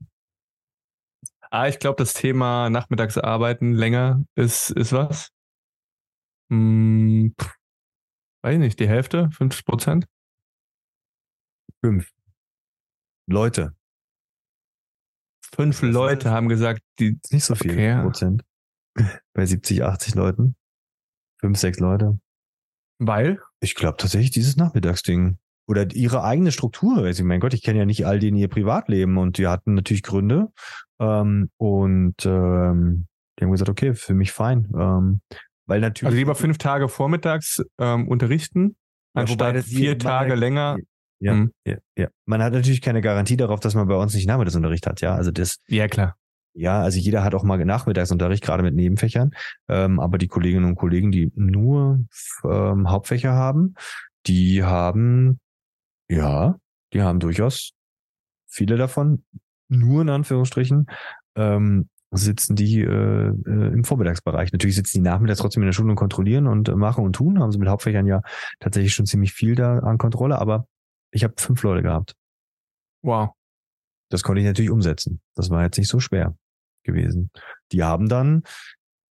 Ah, ich glaube, das Thema Nachmittagsarbeiten länger ist, ist was. Hm, weiß ich nicht, die Hälfte, 50 Prozent? Fünf. Leute. Fünf Leute haben gesagt, die. Nicht so viel okay, Prozent. Bei 70, 80 Leuten. Fünf, sechs Leute. Weil? Ich glaube tatsächlich dieses Nachmittagsding. Oder ihre eigene Struktur. Also, mein Gott, ich kenne ja nicht all die in ihr Privatleben und die hatten natürlich Gründe. Ähm, und ähm, die haben gesagt, okay, für mich fein. Ähm, weil natürlich. Also lieber fünf Tage vormittags ähm, unterrichten, anstatt vier Tage hat, länger. Ja, mhm. ja, ja. Man hat natürlich keine Garantie darauf, dass man bei uns nicht Nachmittagsunterricht hat, ja. Also das. Ja, klar. Ja, also jeder hat auch mal Nachmittagsunterricht, gerade mit Nebenfächern. Ähm, aber die Kolleginnen und Kollegen, die nur ähm, Hauptfächer haben, die haben, ja, die haben durchaus viele davon, nur in Anführungsstrichen, ähm, sitzen die äh, äh, im Vormittagsbereich. Natürlich sitzen die nachmittags trotzdem in der Schule und kontrollieren und äh, machen und tun. Haben sie mit Hauptfächern ja tatsächlich schon ziemlich viel da an Kontrolle, aber ich habe fünf Leute gehabt. Wow. Das konnte ich natürlich umsetzen. Das war jetzt nicht so schwer gewesen. Die haben dann,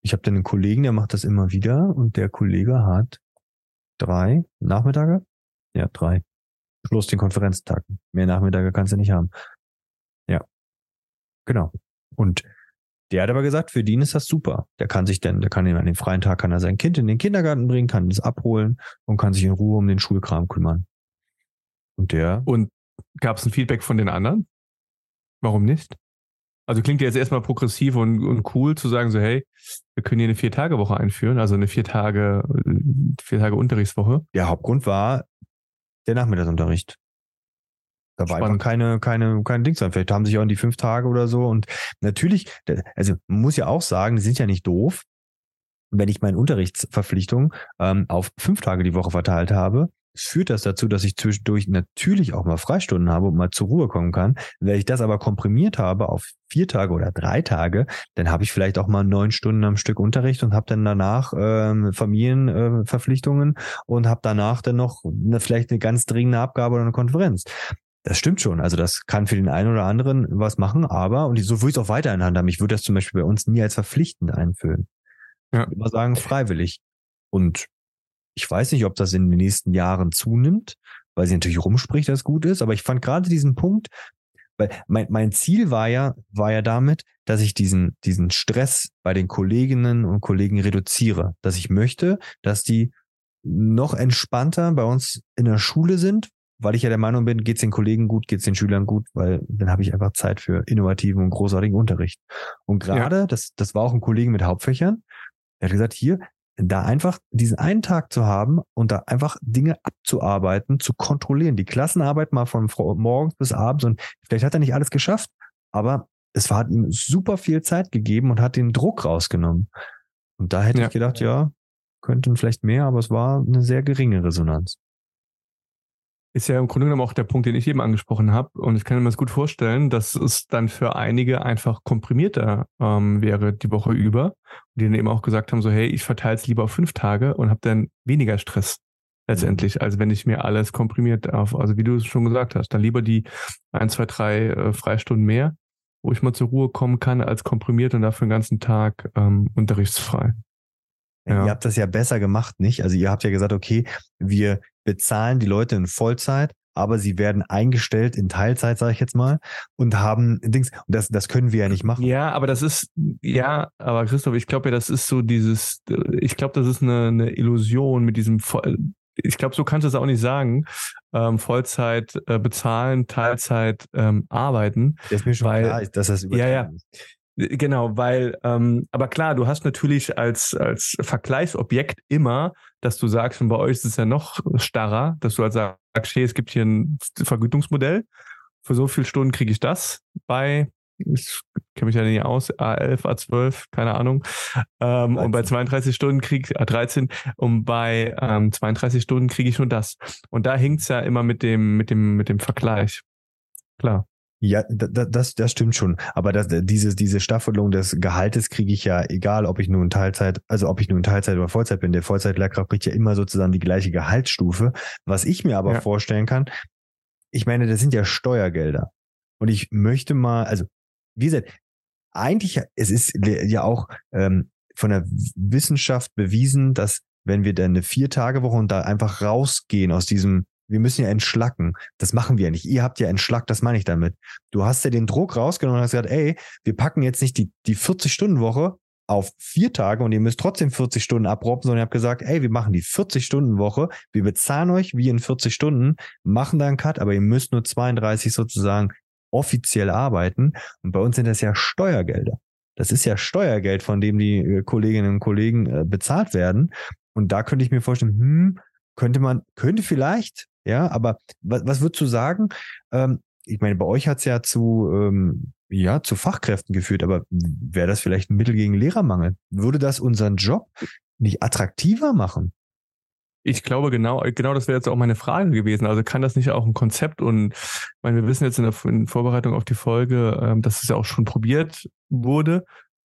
ich habe dann einen Kollegen, der macht das immer wieder und der Kollege hat drei Nachmittage. Ja, drei. Plus den Konferenztag. Mehr Nachmittage kannst du nicht haben. Ja. Genau. Und der hat aber gesagt, für den ist das super. Der kann sich denn, der kann ihn an dem freien Tag kann er sein Kind in den Kindergarten bringen, kann es abholen und kann sich in Ruhe um den Schulkram kümmern. Und der. Und gab es ein Feedback von den anderen? Warum nicht? Also klingt jetzt erstmal progressiv und, und cool zu sagen, so, hey, wir können hier eine Vier-Tage-Woche einführen, also eine vier Tage, vier Tage Unterrichtswoche. Der Hauptgrund war der Nachmittagsunterricht. Da war einfach keine, keine, kein Dings dann. Vielleicht haben sich auch in die fünf Tage oder so. Und natürlich, also man muss ja auch sagen, die sind ja nicht doof. Wenn ich meine Unterrichtsverpflichtung ähm, auf fünf Tage die Woche verteilt habe, führt das dazu, dass ich zwischendurch natürlich auch mal Freistunden habe und mal zur Ruhe kommen kann. Wenn ich das aber komprimiert habe auf vier Tage oder drei Tage, dann habe ich vielleicht auch mal neun Stunden am Stück Unterricht und habe dann danach ähm, Familienverpflichtungen äh, und habe danach dann noch eine, vielleicht eine ganz dringende Abgabe oder eine Konferenz. Das stimmt schon. Also das kann für den einen oder anderen was machen, aber, und so würde ich es auch weiterhin handhaben. Ich würde das zum Beispiel bei uns nie als verpflichtend einführen. Ja. Ich würde mal sagen, freiwillig. Und ich weiß nicht, ob das in den nächsten Jahren zunimmt, weil sie natürlich rumspricht, dass es gut ist. Aber ich fand gerade diesen Punkt, weil mein, mein Ziel war ja, war ja damit, dass ich diesen, diesen Stress bei den Kolleginnen und Kollegen reduziere. Dass ich möchte, dass die noch entspannter bei uns in der Schule sind, weil ich ja der Meinung bin, geht es den Kollegen gut, geht es den Schülern gut, weil dann habe ich einfach Zeit für innovativen und großartigen Unterricht. Und gerade, ja. das, das war auch ein Kollege mit Hauptfächern, der hat gesagt, hier, da einfach diesen einen Tag zu haben und da einfach Dinge abzuarbeiten, zu kontrollieren. Die Klassenarbeit mal von morgens bis abends und vielleicht hat er nicht alles geschafft, aber es hat ihm super viel Zeit gegeben und hat den Druck rausgenommen. Und da hätte ja. ich gedacht, ja, könnten vielleicht mehr, aber es war eine sehr geringe Resonanz ist ja im Grunde genommen auch der Punkt, den ich eben angesprochen habe. Und ich kann mir das gut vorstellen, dass es dann für einige einfach komprimierter ähm, wäre die Woche über. Und die dann eben auch gesagt haben, so, hey, ich verteile es lieber auf fünf Tage und habe dann weniger Stress letztendlich, mhm. als wenn ich mir alles komprimiert auf, also wie du es schon gesagt hast, dann lieber die ein, zwei, drei äh, Freistunden mehr, wo ich mal zur Ruhe kommen kann, als komprimiert und dafür den ganzen Tag ähm, unterrichtsfrei. Ja. Ihr habt das ja besser gemacht, nicht? Also ihr habt ja gesagt, okay, wir bezahlen die Leute in Vollzeit, aber sie werden eingestellt in Teilzeit, sage ich jetzt mal, und haben Dings. Und das, das können wir ja nicht machen. Ja, aber das ist, ja, aber Christoph, ich glaube ja, das ist so dieses, ich glaube, das ist eine, eine Illusion mit diesem, ich glaube, so kannst du es auch nicht sagen. Ähm, Vollzeit äh, bezahlen, Teilzeit ähm, arbeiten. Das ist mir schon weil, klar, dass das ja, ja. Genau, weil, ähm, aber klar, du hast natürlich als, als Vergleichsobjekt immer, dass du sagst, und bei euch ist es ja noch starrer, dass du halt sagst, hey, es gibt hier ein Vergütungsmodell, für so viele Stunden kriege ich das bei, ich kenne mich ja nicht aus, A11, A12, keine Ahnung. Ähm, und bei 32 Stunden kriege ich A13 und bei ähm, 32 Stunden kriege ich nur das. Und da hinkt's ja immer mit dem, mit dem, mit dem Vergleich. Klar. Ja, das, das stimmt schon. Aber das, diese, diese Staffelung des Gehaltes kriege ich ja, egal ob ich nun Teilzeit, also ob ich nun Teilzeit oder Vollzeit bin. Der Vollzeitlehrkraft kriegt ja immer sozusagen die gleiche Gehaltsstufe. Was ich mir aber ja. vorstellen kann, ich meine, das sind ja Steuergelder. Und ich möchte mal, also, wie gesagt, eigentlich, es ist ja auch ähm, von der Wissenschaft bewiesen, dass wenn wir dann eine Vier-Tage-Woche und da einfach rausgehen aus diesem wir müssen ja entschlacken. Das machen wir ja nicht. Ihr habt ja entschlackt, das meine ich damit. Du hast ja den Druck rausgenommen und hast gesagt, ey, wir packen jetzt nicht die, die 40-Stunden-Woche auf vier Tage und ihr müsst trotzdem 40 Stunden abroppen, sondern ihr habt gesagt, ey, wir machen die 40-Stunden-Woche, wir bezahlen euch wie in 40 Stunden, machen da einen Cut, aber ihr müsst nur 32 sozusagen offiziell arbeiten. Und bei uns sind das ja Steuergelder. Das ist ja Steuergeld, von dem die äh, Kolleginnen und Kollegen äh, bezahlt werden. Und da könnte ich mir vorstellen, hm, könnte man, könnte vielleicht ja, aber was, was würdest du sagen? Ähm, ich meine, bei euch hat es ja zu, ähm, ja, zu Fachkräften geführt, aber wäre das vielleicht ein Mittel gegen Lehrermangel? Würde das unseren Job nicht attraktiver machen? Ich glaube, genau, genau das wäre jetzt auch meine Frage gewesen. Also kann das nicht auch ein Konzept und ich meine, wir wissen jetzt in der in Vorbereitung auf die Folge, ähm, dass es ja auch schon probiert wurde,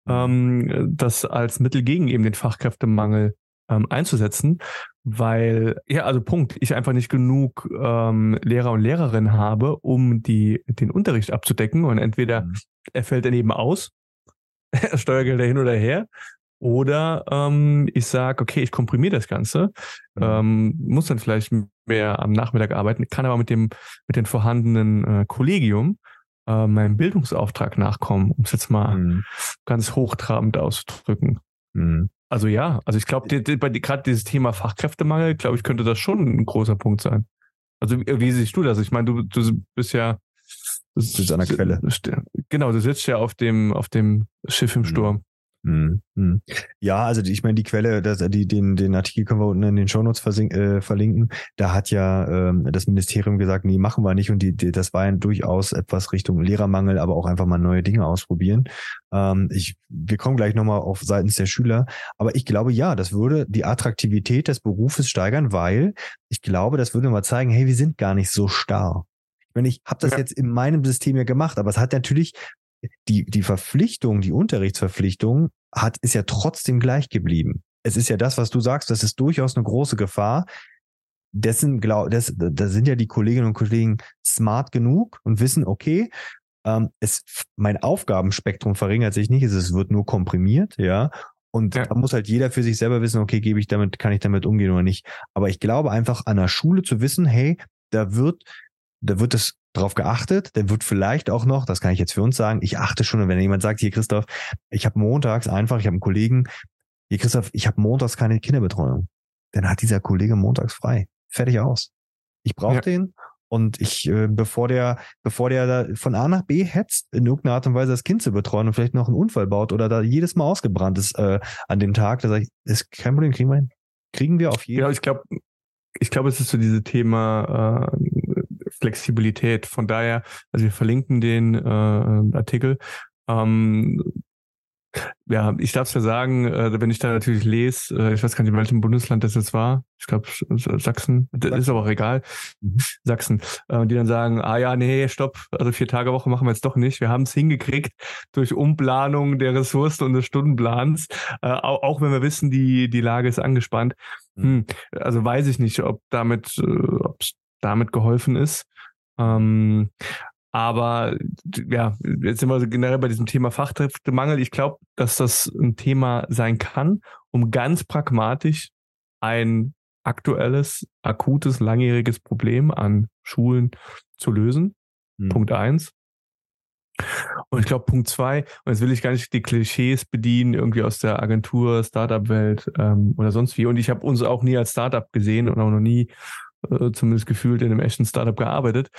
mhm. ähm, das als Mittel gegen eben den Fachkräftemangel ähm, einzusetzen weil, ja, also Punkt, ich einfach nicht genug ähm, Lehrer und Lehrerinnen habe, um die, den Unterricht abzudecken. Und entweder mhm. er fällt daneben aus, Steuergelder hin oder her, oder ähm, ich sage, okay, ich komprimiere das Ganze, mhm. ähm, muss dann vielleicht mehr am Nachmittag arbeiten, kann aber mit dem mit dem vorhandenen äh, Kollegium äh, meinem Bildungsauftrag nachkommen, um es jetzt mal mhm. ganz hochtrabend auszudrücken. Mhm. Also ja, also ich glaube, die, die, gerade dieses Thema Fachkräftemangel, glaube ich, könnte das schon ein großer Punkt sein. Also wie siehst du das? Ich meine, du, du bist ja, Du sitzt an der Quelle. Genau, du sitzt ja auf dem, auf dem Schiff im mhm. Sturm. Mhm. Mhm. Ja, also ich meine, die Quelle, das, die, den, den Artikel können wir unten in den Shownotes äh, verlinken. Da hat ja ähm, das Ministerium gesagt, nee, machen wir nicht. Und die, die, das war ja durchaus etwas Richtung Lehrermangel, aber auch einfach mal neue Dinge ausprobieren. Ähm, ich, wir kommen gleich nochmal auf seitens der Schüler. Aber ich glaube, ja, das würde die Attraktivität des Berufes steigern, weil ich glaube, das würde mal zeigen, hey, wir sind gar nicht so starr. Ich meine, ich habe das ja. jetzt in meinem System ja gemacht, aber es hat natürlich die, die Verpflichtung, die Unterrichtsverpflichtung hat, ist ja trotzdem gleich geblieben. Es ist ja das, was du sagst, das ist durchaus eine große Gefahr. Dessen, glaub, das, da sind ja die Kolleginnen und Kollegen smart genug und wissen, okay, ähm, es, mein Aufgabenspektrum verringert sich nicht, es wird nur komprimiert, ja. Und ja. da muss halt jeder für sich selber wissen, okay, gebe ich damit, kann ich damit umgehen oder nicht. Aber ich glaube einfach an der Schule zu wissen, hey, da wird, da wird es darauf geachtet. Der wird vielleicht auch noch, das kann ich jetzt für uns sagen, ich achte schon, wenn jemand sagt, hier Christoph, ich habe montags einfach, ich habe einen Kollegen, hier Christoph, ich habe montags keine Kinderbetreuung. Dann hat dieser Kollege montags frei. Fertig aus. Ich brauche ja. den und ich, äh, bevor der, bevor der da von A nach B hetzt, in irgendeiner Art und Weise das Kind zu betreuen und vielleicht noch einen Unfall baut oder da jedes Mal ausgebrannt ist äh, an dem Tag, da sage ich, ist kein Problem, kriegen wir hin. Kriegen wir auf jeden Fall. Ja, ich glaube, ich glaube, es ist so dieses Thema äh, Flexibilität. Von daher, also wir verlinken den äh, Artikel. Ähm, ja, ich darf es ja sagen, äh, wenn ich da natürlich lese, äh, ich weiß gar nicht, in welchem Bundesland das jetzt war, ich glaube Sachsen, das ist aber auch egal, mhm. Sachsen, äh, die dann sagen, ah ja, nee, stopp, also vier Tage Woche machen wir jetzt doch nicht. Wir haben es hingekriegt durch Umplanung der Ressourcen und des Stundenplans, äh, auch, auch wenn wir wissen, die, die Lage ist angespannt. Mhm. Hm, also weiß ich nicht, ob damit, äh, ob damit geholfen ist. Ähm, aber ja, jetzt sind wir generell bei diesem Thema Fachkräftemangel. Ich glaube, dass das ein Thema sein kann, um ganz pragmatisch ein aktuelles, akutes, langjähriges Problem an Schulen zu lösen. Mhm. Punkt eins. Und ich glaube, Punkt zwei, und jetzt will ich gar nicht die Klischees bedienen, irgendwie aus der Agentur, Startup-Welt ähm, oder sonst wie. Und ich habe uns auch nie als Startup gesehen und auch noch nie äh, zumindest gefühlt in einem echten Startup gearbeitet.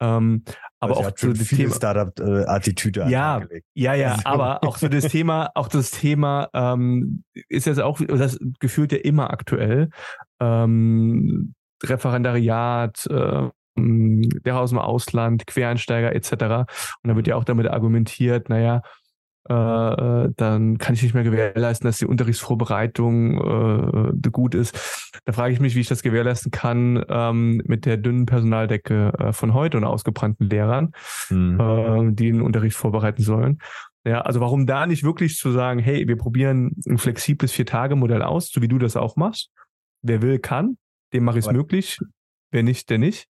Ähm, aber auch so das Thema Startup-Attitüde. Ja, ja, ja, also. aber auch so das Thema, auch das Thema ähm, ist jetzt auch, das gefühlt ja immer aktuell. Ähm, Referendariat, äh, der aus dem Ausland, Quereinsteiger etc. Und da wird ja auch damit argumentiert, naja, äh, äh, dann kann ich nicht mehr gewährleisten, dass die Unterrichtsvorbereitung äh, gut ist. Da frage ich mich, wie ich das gewährleisten kann ähm, mit der dünnen Personaldecke äh, von heute und ausgebrannten Lehrern, mhm. äh, die den Unterricht vorbereiten sollen. Ja, also warum da nicht wirklich zu sagen, hey, wir probieren ein flexibles Vier-Tage-Modell aus, so wie du das auch machst. Wer will, kann. Dem mache ich es möglich. Wer nicht, der nicht.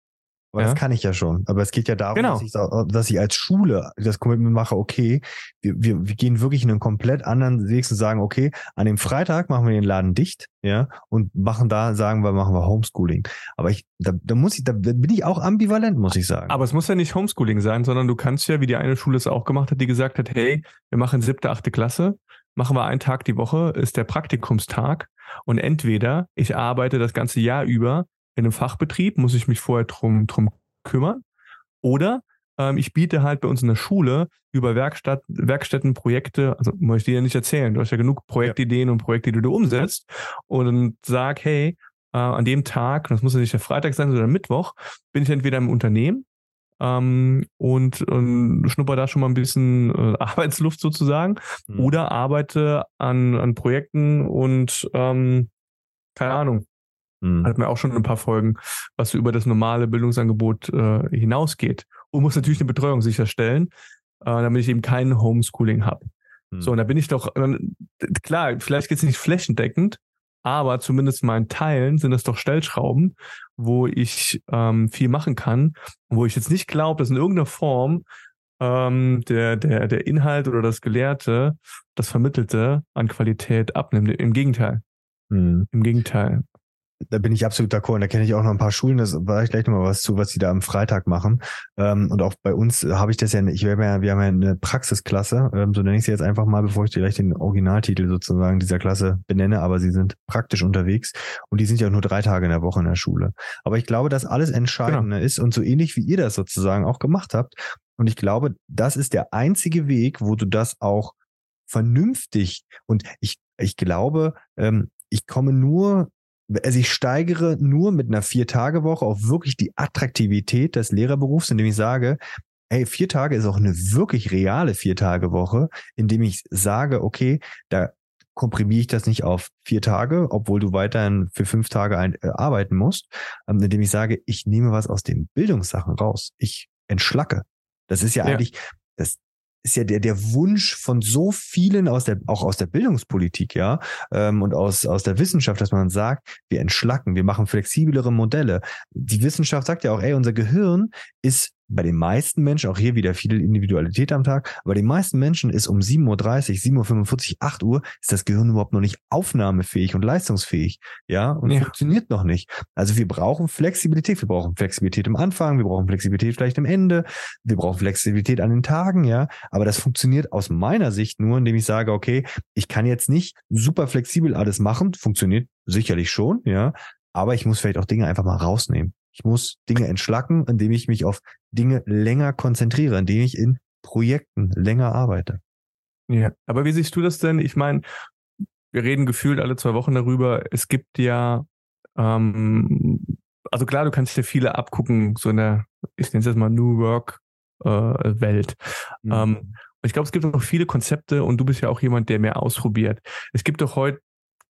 Aber ja. das kann ich ja schon. Aber es geht ja darum, genau. dass, ich, dass, ich, als Schule das Commitment mache, okay, wir, wir, wir gehen wirklich in einen komplett anderen Weg und sagen, okay, an dem Freitag machen wir den Laden dicht, ja, und machen da, sagen wir, machen wir Homeschooling. Aber ich, da, da muss ich, da bin ich auch ambivalent, muss ich sagen. Aber es muss ja nicht Homeschooling sein, sondern du kannst ja, wie die eine Schule es auch gemacht hat, die gesagt hat, hey, wir machen siebte, achte Klasse, machen wir einen Tag die Woche, ist der Praktikumstag. Und entweder ich arbeite das ganze Jahr über in einem Fachbetrieb, muss ich mich vorher drum, drum kümmern. Oder ähm, ich biete halt bei uns in der Schule über Werkstatt, Werkstätten Projekte, also muss ich dir ja nicht erzählen, du hast ja genug Projektideen ja. und Projekte, die du umsetzt und sag, hey, äh, an dem Tag, das muss ja nicht der Freitag sein, sondern Mittwoch, bin ich entweder im Unternehmen ähm, und, und schnupper da schon mal ein bisschen äh, Arbeitsluft sozusagen mhm. oder arbeite an, an Projekten und ähm, keine Ahnung, Mhm. Hat mir auch schon ein paar Folgen, was so über das normale Bildungsangebot äh, hinausgeht. Und muss natürlich eine Betreuung sicherstellen, äh, damit ich eben kein Homeschooling habe. Mhm. So, und da bin ich doch, äh, klar, vielleicht geht es nicht flächendeckend, aber zumindest in meinen Teilen sind das doch Stellschrauben, wo ich ähm, viel machen kann, wo ich jetzt nicht glaube, dass in irgendeiner Form ähm, der, der, der Inhalt oder das Gelehrte, das Vermittelte an Qualität abnimmt. Im Gegenteil. Mhm. Im Gegenteil da bin ich absolut d'accord. Und da kenne ich auch noch ein paar Schulen, das war ich gleich nochmal was zu, was sie da am Freitag machen. Ähm, und auch bei uns habe ich das ja, ich wir ja, wir haben ja eine Praxisklasse, ähm, so nenne ich sie jetzt einfach mal, bevor ich dir gleich den Originaltitel sozusagen dieser Klasse benenne, aber sie sind praktisch unterwegs und die sind ja nur drei Tage in der Woche in der Schule. Aber ich glaube, dass alles Entscheidende genau. ist und so ähnlich wie ihr das sozusagen auch gemacht habt, Und ich glaube, das ist der einzige Weg, wo du das auch vernünftig und ich, ich glaube, ähm, ich komme nur, also ich steigere nur mit einer Vier-Tage-Woche auf wirklich die Attraktivität des Lehrerberufs, indem ich sage, hey, vier Tage ist auch eine wirklich reale Vier-Tage-Woche, indem ich sage, okay, da komprimiere ich das nicht auf vier Tage, obwohl du weiterhin für fünf Tage ein, äh, arbeiten musst, ähm, indem ich sage, ich nehme was aus den Bildungssachen raus. Ich entschlacke. Das ist ja, ja. eigentlich, das ist ja der, der Wunsch von so vielen aus der, auch aus der Bildungspolitik, ja, ähm, und aus, aus der Wissenschaft, dass man sagt, wir entschlacken, wir machen flexiblere Modelle. Die Wissenschaft sagt ja auch, ey, unser Gehirn ist bei den meisten Menschen, auch hier wieder viel Individualität am Tag, aber den meisten Menschen ist um 7.30 Uhr, 7.45 Uhr, 8 Uhr, ist das Gehirn überhaupt noch nicht aufnahmefähig und leistungsfähig. Ja, und ja. funktioniert noch nicht. Also wir brauchen Flexibilität. Wir brauchen Flexibilität im Anfang, wir brauchen Flexibilität vielleicht am Ende, wir brauchen Flexibilität an den Tagen, ja. Aber das funktioniert aus meiner Sicht nur, indem ich sage, okay, ich kann jetzt nicht super flexibel alles machen. Funktioniert sicherlich schon, ja. Aber ich muss vielleicht auch Dinge einfach mal rausnehmen. Ich muss Dinge entschlacken, indem ich mich auf Dinge länger konzentriere, indem ich in Projekten länger arbeite. Ja, aber wie siehst du das denn? Ich meine, wir reden gefühlt alle zwei Wochen darüber. Es gibt ja, ähm, also klar, du kannst dir viele abgucken, so in der, ich nenne es jetzt mal New Work äh, Welt. Mhm. Ähm, und ich glaube, es gibt auch viele Konzepte und du bist ja auch jemand, der mehr ausprobiert. Es gibt doch heute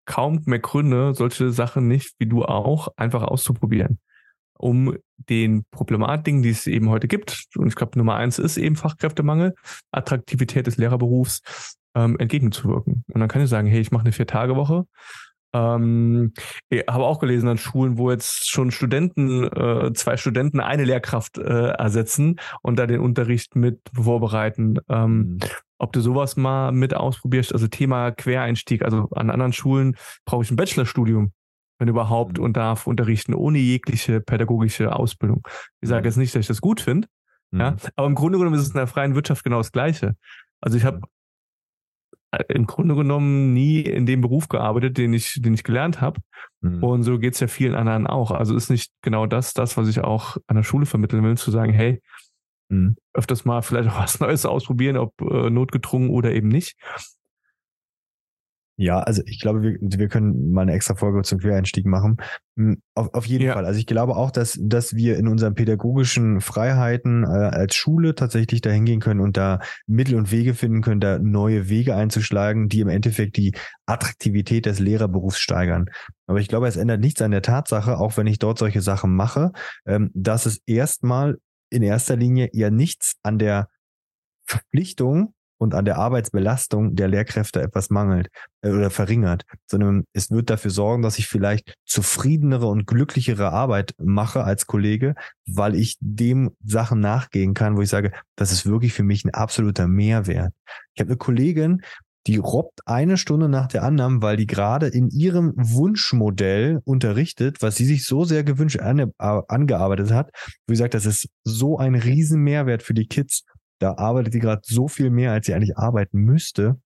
kaum mehr Gründe, solche Sachen nicht, wie du auch, einfach auszuprobieren um den Problematiken, die es eben heute gibt, und ich glaube Nummer eins ist eben Fachkräftemangel, Attraktivität des Lehrerberufs, ähm, entgegenzuwirken. Und dann kann ich sagen, hey, ich mache eine Vier-Tage-Woche. Ähm, ich habe auch gelesen an Schulen, wo jetzt schon Studenten, äh, zwei Studenten eine Lehrkraft äh, ersetzen und da den Unterricht mit vorbereiten. Ähm, mhm. Ob du sowas mal mit ausprobierst, also Thema Quereinstieg, also an anderen Schulen brauche ich ein Bachelorstudium wenn überhaupt, mhm. und darf unterrichten ohne jegliche pädagogische Ausbildung. Ich sage mhm. jetzt nicht, dass ich das gut finde, mhm. ja, aber im Grunde genommen ist es in der freien Wirtschaft genau das Gleiche. Also ich habe äh, im Grunde genommen nie in dem Beruf gearbeitet, den ich, den ich gelernt habe. Mhm. Und so geht's ja vielen anderen auch. Also ist nicht genau das, das, was ich auch an der Schule vermitteln will, zu sagen, hey, mhm. öfters mal vielleicht auch was Neues ausprobieren, ob äh, notgedrungen oder eben nicht. Ja, also ich glaube, wir, wir können mal eine extra Folge zum Quereinstieg machen. Hm, auf, auf jeden ja. Fall. Also ich glaube auch, dass, dass wir in unseren pädagogischen Freiheiten äh, als Schule tatsächlich dahin gehen können und da Mittel und Wege finden können, da neue Wege einzuschlagen, die im Endeffekt die Attraktivität des Lehrerberufs steigern. Aber ich glaube, es ändert nichts an der Tatsache, auch wenn ich dort solche Sachen mache, ähm, dass es erstmal in erster Linie eher nichts an der Verpflichtung und an der Arbeitsbelastung der Lehrkräfte etwas mangelt äh, oder verringert, sondern es wird dafür sorgen, dass ich vielleicht zufriedenere und glücklichere Arbeit mache als Kollege, weil ich dem Sachen nachgehen kann, wo ich sage, das ist wirklich für mich ein absoluter Mehrwert. Ich habe eine Kollegin, die robbt eine Stunde nach der anderen, weil die gerade in ihrem Wunschmodell unterrichtet, was sie sich so sehr gewünscht ange angearbeitet hat, wo sie sagt, das ist so ein riesen Mehrwert für die Kids da arbeitet sie gerade so viel mehr, als sie eigentlich arbeiten müsste,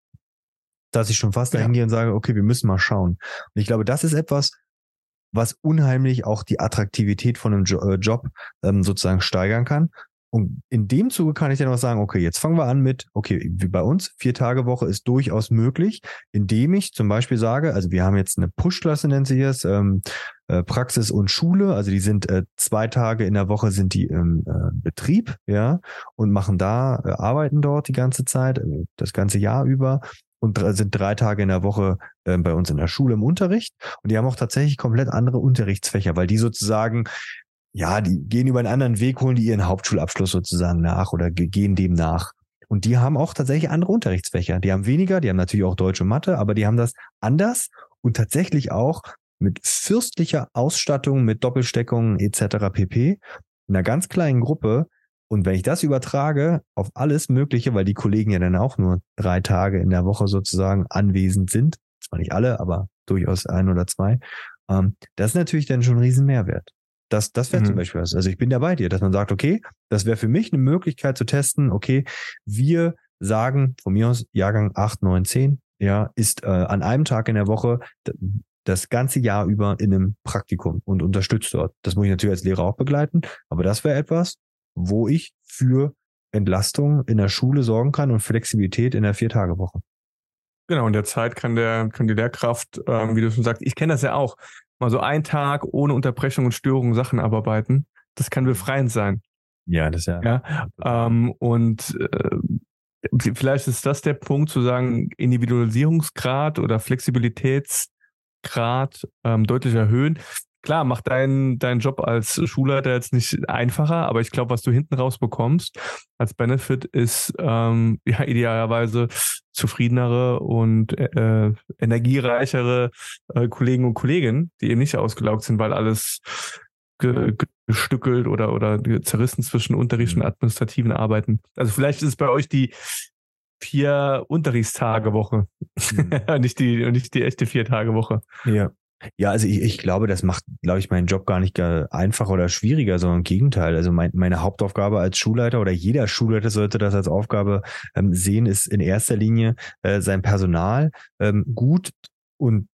dass ich schon fast dahin gehe und sage, okay, wir müssen mal schauen. Und ich glaube, das ist etwas, was unheimlich auch die Attraktivität von einem jo äh, Job ähm, sozusagen steigern kann. Und in dem Zuge kann ich dann auch sagen, okay, jetzt fangen wir an mit, okay, wie bei uns, vier Tage Woche ist durchaus möglich, indem ich zum Beispiel sage, also wir haben jetzt eine Push-Klasse, nennt sie es, ähm, äh, Praxis und Schule, also die sind äh, zwei Tage in der Woche sind die im äh, Betrieb, ja, und machen da, äh, arbeiten dort die ganze Zeit, äh, das ganze Jahr über und sind drei Tage in der Woche äh, bei uns in der Schule im Unterricht. Und die haben auch tatsächlich komplett andere Unterrichtsfächer, weil die sozusagen ja, die gehen über einen anderen Weg, holen die ihren Hauptschulabschluss sozusagen nach oder gehen dem nach. Und die haben auch tatsächlich andere Unterrichtsfächer. Die haben weniger, die haben natürlich auch Deutsche Mathe, aber die haben das anders und tatsächlich auch mit fürstlicher Ausstattung, mit Doppelsteckungen etc. pp. In einer ganz kleinen Gruppe. Und wenn ich das übertrage auf alles Mögliche, weil die Kollegen ja dann auch nur drei Tage in der Woche sozusagen anwesend sind, zwar nicht alle, aber durchaus ein oder zwei, ähm, das ist natürlich dann schon ein riesen Mehrwert. Das, das wäre mhm. zum Beispiel was. Also ich bin ja bei dir, dass man sagt, okay, das wäre für mich eine Möglichkeit zu testen, okay, wir sagen von mir aus Jahrgang 8, 9, 10, ja, ist äh, an einem Tag in der Woche das ganze Jahr über in einem Praktikum und unterstützt dort. Das muss ich natürlich als Lehrer auch begleiten, aber das wäre etwas, wo ich für Entlastung in der Schule sorgen kann und Flexibilität in der Vier-Tage-Woche. Genau, in der Zeit kann der, kann die Lehrkraft, ähm, wie du schon sagst, ich kenne das ja auch, mal so einen Tag ohne Unterbrechung und Störung Sachen abarbeiten. Das kann befreiend sein. Ja, das ja. Ja, ähm, und äh, vielleicht ist das der Punkt zu sagen, Individualisierungsgrad oder Flexibilitätsgrad ähm, deutlich erhöhen. Klar, macht deinen dein Job als Schulleiter jetzt nicht einfacher, aber ich glaube, was du hinten raus bekommst als Benefit ist ähm, ja idealerweise zufriedenere und äh, energiereichere äh, Kollegen und Kolleginnen, die eben nicht ausgelaugt sind, weil alles ge gestückelt oder, oder zerrissen zwischen Unterricht und administrativen Arbeiten. Also vielleicht ist es bei euch die vier Unterrichtstage Woche, mhm. nicht die nicht die echte vier Tage Woche. Ja. Ja, also ich, ich glaube, das macht, glaube ich, meinen Job gar nicht einfacher oder schwieriger, sondern im Gegenteil. Also mein, meine Hauptaufgabe als Schulleiter oder jeder Schulleiter sollte das als Aufgabe ähm, sehen, ist in erster Linie äh, sein Personal ähm, gut und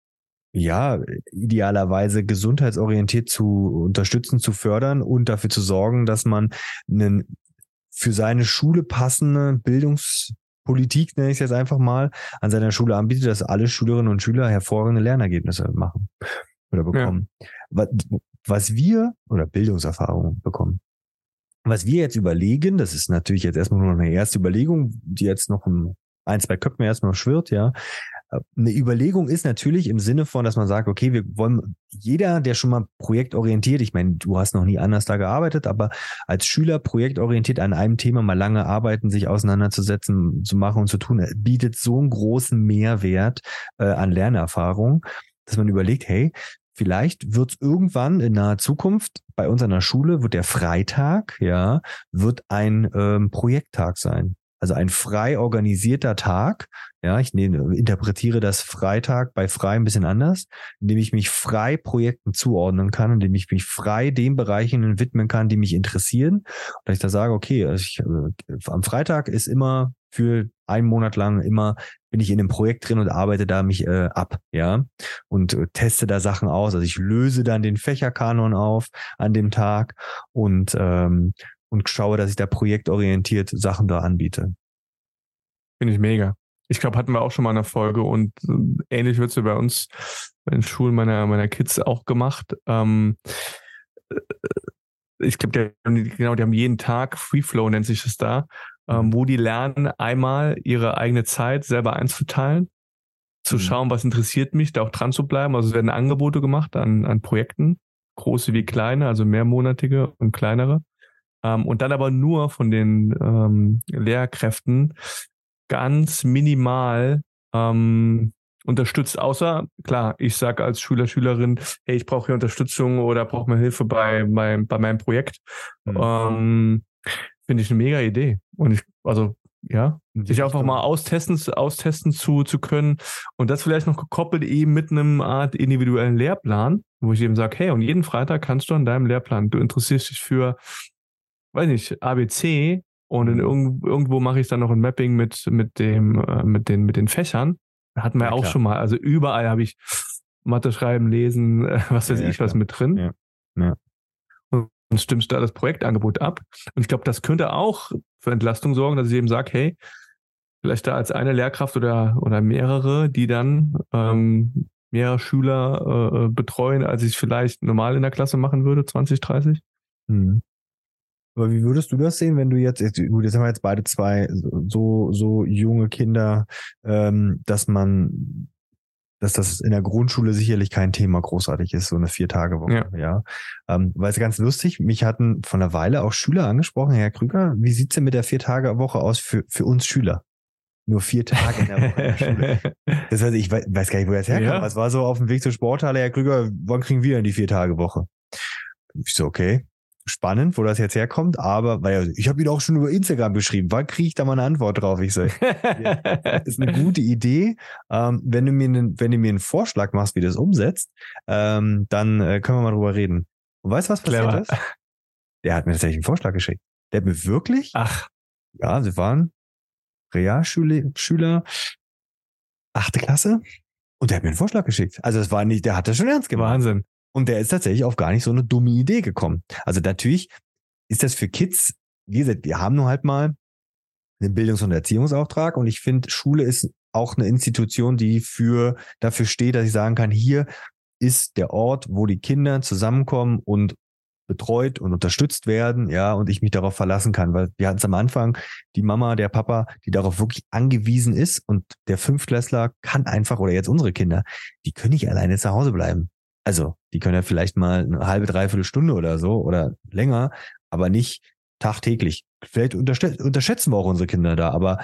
ja, idealerweise gesundheitsorientiert zu unterstützen, zu fördern und dafür zu sorgen, dass man einen für seine Schule passende Bildungs Politik, nenne ich es jetzt einfach mal, an seiner Schule anbietet, dass alle Schülerinnen und Schüler hervorragende Lernergebnisse machen oder bekommen. Ja. Was, was wir, oder Bildungserfahrungen bekommen. Was wir jetzt überlegen, das ist natürlich jetzt erstmal nur eine erste Überlegung, die jetzt noch ein, ein zwei Köpfen erstmal schwirrt, ja eine Überlegung ist natürlich im Sinne von, dass man sagt, okay, wir wollen jeder, der schon mal projektorientiert, ich meine, du hast noch nie anders da gearbeitet, aber als Schüler projektorientiert an einem Thema mal lange arbeiten, sich auseinanderzusetzen, zu machen und zu tun, äh, bietet so einen großen Mehrwert äh, an Lernerfahrung, dass man überlegt, hey, vielleicht wird es irgendwann in naher Zukunft bei uns an der Schule, wird der Freitag, ja, wird ein ähm, Projekttag sein. Also ein frei organisierter Tag. Ja, ich nehme, interpretiere das Freitag bei frei ein bisschen anders, indem ich mich frei Projekten zuordnen kann, indem ich mich frei den Bereichen widmen kann, die mich interessieren. Und ich da sage, okay, also ich, äh, am Freitag ist immer für einen Monat lang immer bin ich in einem Projekt drin und arbeite da mich äh, ab, ja, und äh, teste da Sachen aus. Also ich löse dann den Fächerkanon auf an dem Tag und ähm, und schaue, dass ich da projektorientiert Sachen da anbiete. Finde ich mega. Ich glaube, hatten wir auch schon mal eine Folge und äh, ähnlich wird es ja bei uns in Schulen meiner, meiner Kids auch gemacht. Ähm, äh, ich glaube, genau, die haben jeden Tag Free Flow nennt sich das da, ähm, wo die lernen, einmal ihre eigene Zeit selber einzuteilen, zu mhm. schauen, was interessiert mich, da auch dran zu bleiben. Also es werden Angebote gemacht an, an Projekten, große wie kleine, also mehrmonatige und kleinere. Ähm, und dann aber nur von den ähm, Lehrkräften ganz minimal ähm, unterstützt, außer klar, ich sage als Schüler, Schülerin, hey, ich brauche hier Unterstützung oder brauche mir Hilfe bei, meinem bei meinem Projekt. Mhm. Ähm, Finde ich eine mega Idee. Und ich, also ja, sich einfach mal austesten, austesten zu, zu können und das vielleicht noch gekoppelt eben mit einem Art individuellen Lehrplan, wo ich eben sage, hey, und jeden Freitag kannst du an deinem Lehrplan, du interessierst dich für weiß nicht, ABC und in irgend, irgendwo mache ich dann noch ein Mapping mit, mit dem, äh, mit den, mit den Fächern. Hatten wir ja, auch klar. schon mal. Also überall habe ich Mathe schreiben, lesen, äh, was weiß ja, ich, ja, was mit drin. Ja. Und, und stimmst da das Projektangebot ab. Und ich glaube, das könnte auch für Entlastung sorgen, dass ich eben sage, hey, vielleicht da als eine Lehrkraft oder, oder mehrere, die dann ähm, mehr Schüler äh, betreuen, als ich vielleicht normal in der Klasse machen würde, 20, 30. Mhm. Aber wie würdest du das sehen, wenn du jetzt, gut, jetzt haben wir jetzt beide zwei so, so junge Kinder, ähm, dass man, dass das in der Grundschule sicherlich kein Thema großartig ist, so eine Vier-Tage-Woche, ja. ja. Ähm, weil es ganz lustig, mich hatten von einer Weile auch Schüler angesprochen, Herr Krüger, wie sieht's denn mit der Vier-Tage-Woche aus für, für uns Schüler? Nur vier Tage in der Woche in der Schule. Das heißt, ich weiß, weiß gar nicht, wo das herkommt. Ja. Was war so auf dem Weg zur Sporthalle, Herr Krüger, wann kriegen wir denn die Vier-Tage-Woche? Ich so, okay, spannend, wo das jetzt herkommt, aber weil ich habe ihn auch schon über Instagram beschrieben. Wann kriege ich da mal eine Antwort drauf? Ich sage, ja, ist eine gute Idee. Ähm, wenn du mir einen, wenn du mir einen Vorschlag machst, wie du das umsetzt, ähm, dann äh, können wir mal drüber reden. Und weißt du, was passiert Clever. ist? Der hat mir tatsächlich einen Vorschlag geschickt. Der hat mir wirklich, ach, ja, sie waren Realschüler, Schüler, achte Klasse, und der hat mir einen Vorschlag geschickt. Also es war nicht, der hat das schon ernst gemacht. Wahnsinn. Und der ist tatsächlich auf gar nicht so eine dumme Idee gekommen. Also natürlich ist das für Kids, wie gesagt, die haben nur halt mal einen Bildungs- und Erziehungsauftrag und ich finde, Schule ist auch eine Institution, die für, dafür steht, dass ich sagen kann, hier ist der Ort, wo die Kinder zusammenkommen und betreut und unterstützt werden, ja, und ich mich darauf verlassen kann, weil wir hatten es am Anfang, die Mama, der Papa, die darauf wirklich angewiesen ist und der Fünftklässler kann einfach, oder jetzt unsere Kinder, die können nicht alleine zu Hause bleiben. Also, die können ja vielleicht mal eine halbe, dreiviertel Stunde oder so oder länger, aber nicht tagtäglich. Vielleicht unterschätzen wir auch unsere Kinder da, aber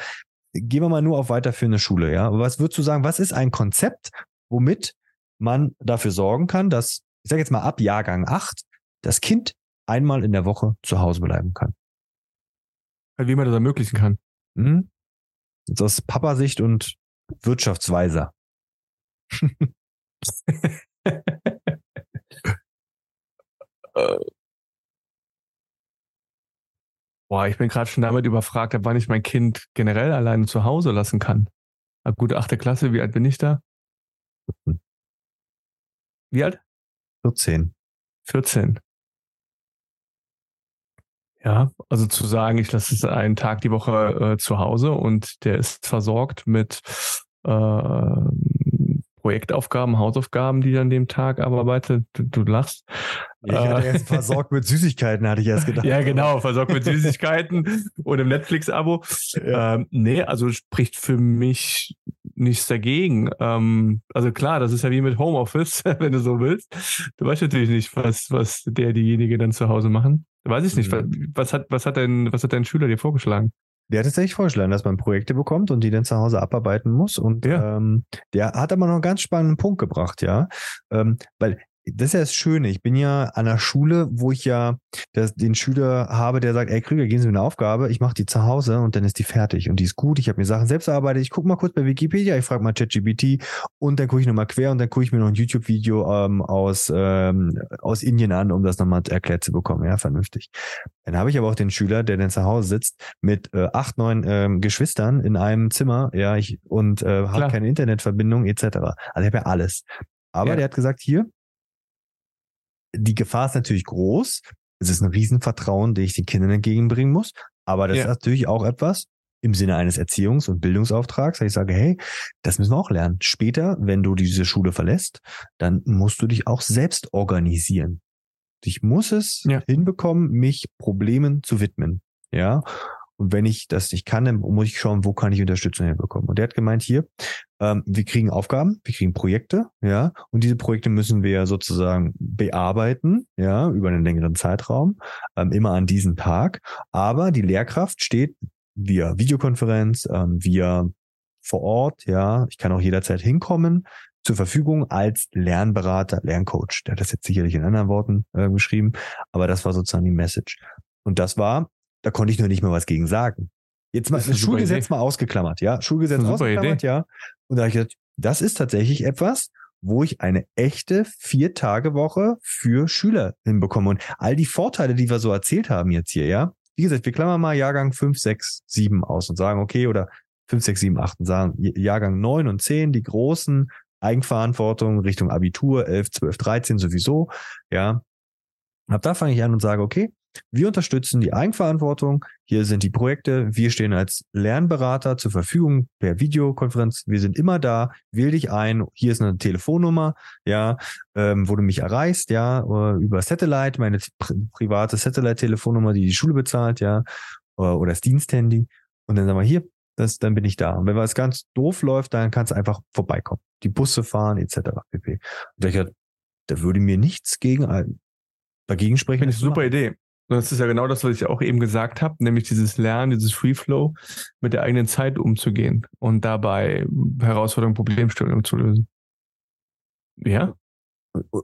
gehen wir mal nur auf weiterführende Schule, ja. Was würdest du sagen, was ist ein Konzept, womit man dafür sorgen kann, dass, ich sage jetzt mal ab Jahrgang 8, das Kind einmal in der Woche zu Hause bleiben kann? Wie man das ermöglichen kann. Hm? Jetzt aus Papasicht und Wirtschaftsweiser. Äh. Boah, ich bin gerade schon damit überfragt, wann ich mein Kind generell alleine zu Hause lassen kann. Ab gute achte Klasse, wie alt bin ich da? Wie alt? 14. 14. Ja, also zu sagen, ich lasse es einen Tag die Woche äh, zu Hause und der ist versorgt mit äh, Projektaufgaben, Hausaufgaben, die er an dem Tag abarbeite. Du, du lachst. Ich hatte erst versorgt mit Süßigkeiten, hatte ich erst gedacht. ja, genau, versorgt mit Süßigkeiten und im Netflix-Abo. Ja. Ähm, nee, also spricht für mich nichts dagegen. Ähm, also klar, das ist ja wie mit Homeoffice, wenn du so willst. Du weißt natürlich nicht, was, was der, diejenige dann zu Hause machen. Weiß ich nicht. Mhm. Was hat, was hat dein, was hat dein Schüler dir vorgeschlagen? Der hat tatsächlich vorgeschlagen, dass man Projekte bekommt und die dann zu Hause abarbeiten muss. Und ja. ähm, der hat aber noch einen ganz spannenden Punkt gebracht, ja. Ähm, weil das ist ja das Schöne. Ich bin ja an der Schule, wo ich ja das, den Schüler habe, der sagt, ey Krüger, gehen Sie mir eine Aufgabe, ich mache die zu Hause und dann ist die fertig und die ist gut. Ich habe mir Sachen selbst erarbeitet. Ich gucke mal kurz bei Wikipedia, ich frage mal ChatGPT und dann gucke ich nochmal quer und dann gucke ich mir noch ein YouTube-Video ähm, aus, ähm, aus Indien an, um das nochmal erklärt zu bekommen. Ja, vernünftig. Dann habe ich aber auch den Schüler, der dann zu Hause sitzt mit äh, acht, neun ähm, Geschwistern in einem Zimmer, ja, ich und äh, hat keine Internetverbindung etc. Also ich habe ja alles. Aber ja. der hat gesagt, hier, die Gefahr ist natürlich groß. Es ist ein Riesenvertrauen, den ich den Kindern entgegenbringen muss. Aber das ja. ist natürlich auch etwas im Sinne eines Erziehungs- und Bildungsauftrags, dass ich sage, hey, das müssen wir auch lernen. Später, wenn du diese Schule verlässt, dann musst du dich auch selbst organisieren. Ich muss es ja. hinbekommen, mich Problemen zu widmen. Ja. Und wenn ich das nicht kann, dann muss ich schauen, wo kann ich Unterstützung herbekommen. Und der hat gemeint, hier, ähm, wir kriegen Aufgaben, wir kriegen Projekte, ja, und diese Projekte müssen wir sozusagen bearbeiten, ja, über einen längeren Zeitraum, ähm, immer an diesem Tag. Aber die Lehrkraft steht via Videokonferenz, ähm, via vor Ort, ja, ich kann auch jederzeit hinkommen, zur Verfügung als Lernberater, Lerncoach. Der hat das jetzt sicherlich in anderen Worten äh, geschrieben, aber das war sozusagen die Message. Und das war da konnte ich nur nicht mehr was gegen sagen. Jetzt mal das Schulgesetz mal ausgeklammert, ja. Schulgesetz ausgeklammert, Idee. ja. Und da habe ich gesagt, das ist tatsächlich etwas, wo ich eine echte Vier-Tage-Woche für Schüler hinbekomme. Und all die Vorteile, die wir so erzählt haben jetzt hier, ja. Wie gesagt, wir klammern mal Jahrgang 5, 6, 7 aus und sagen, okay, oder 5, 6, 7, 8 und sagen Jahrgang 9 und 10, die großen Eigenverantwortung Richtung Abitur, 11, 12, 13 sowieso, ja. Ab da fange ich an und sage, okay, wir unterstützen die Eigenverantwortung. Hier sind die Projekte. Wir stehen als Lernberater zur Verfügung per Videokonferenz. Wir sind immer da. Wähl dich ein. Hier ist eine Telefonnummer, ja, ähm, wo du mich erreichst, ja, äh, über Satellite, meine pri private Satellite-Telefonnummer, die die Schule bezahlt, ja, oder, oder das Diensthandy. Und dann sagen wir hier, das, dann bin ich da. Und wenn was ganz doof läuft, dann kannst du einfach vorbeikommen. Die Busse fahren, etc. pp. Und ich, da würde mir nichts gegen dagegen sprechen. Finde ich eine super Idee. Das ist ja genau das, was ich auch eben gesagt habe, nämlich dieses Lernen, dieses Free Flow mit der eigenen Zeit umzugehen und dabei Herausforderungen, Problemstellungen zu lösen. Ja.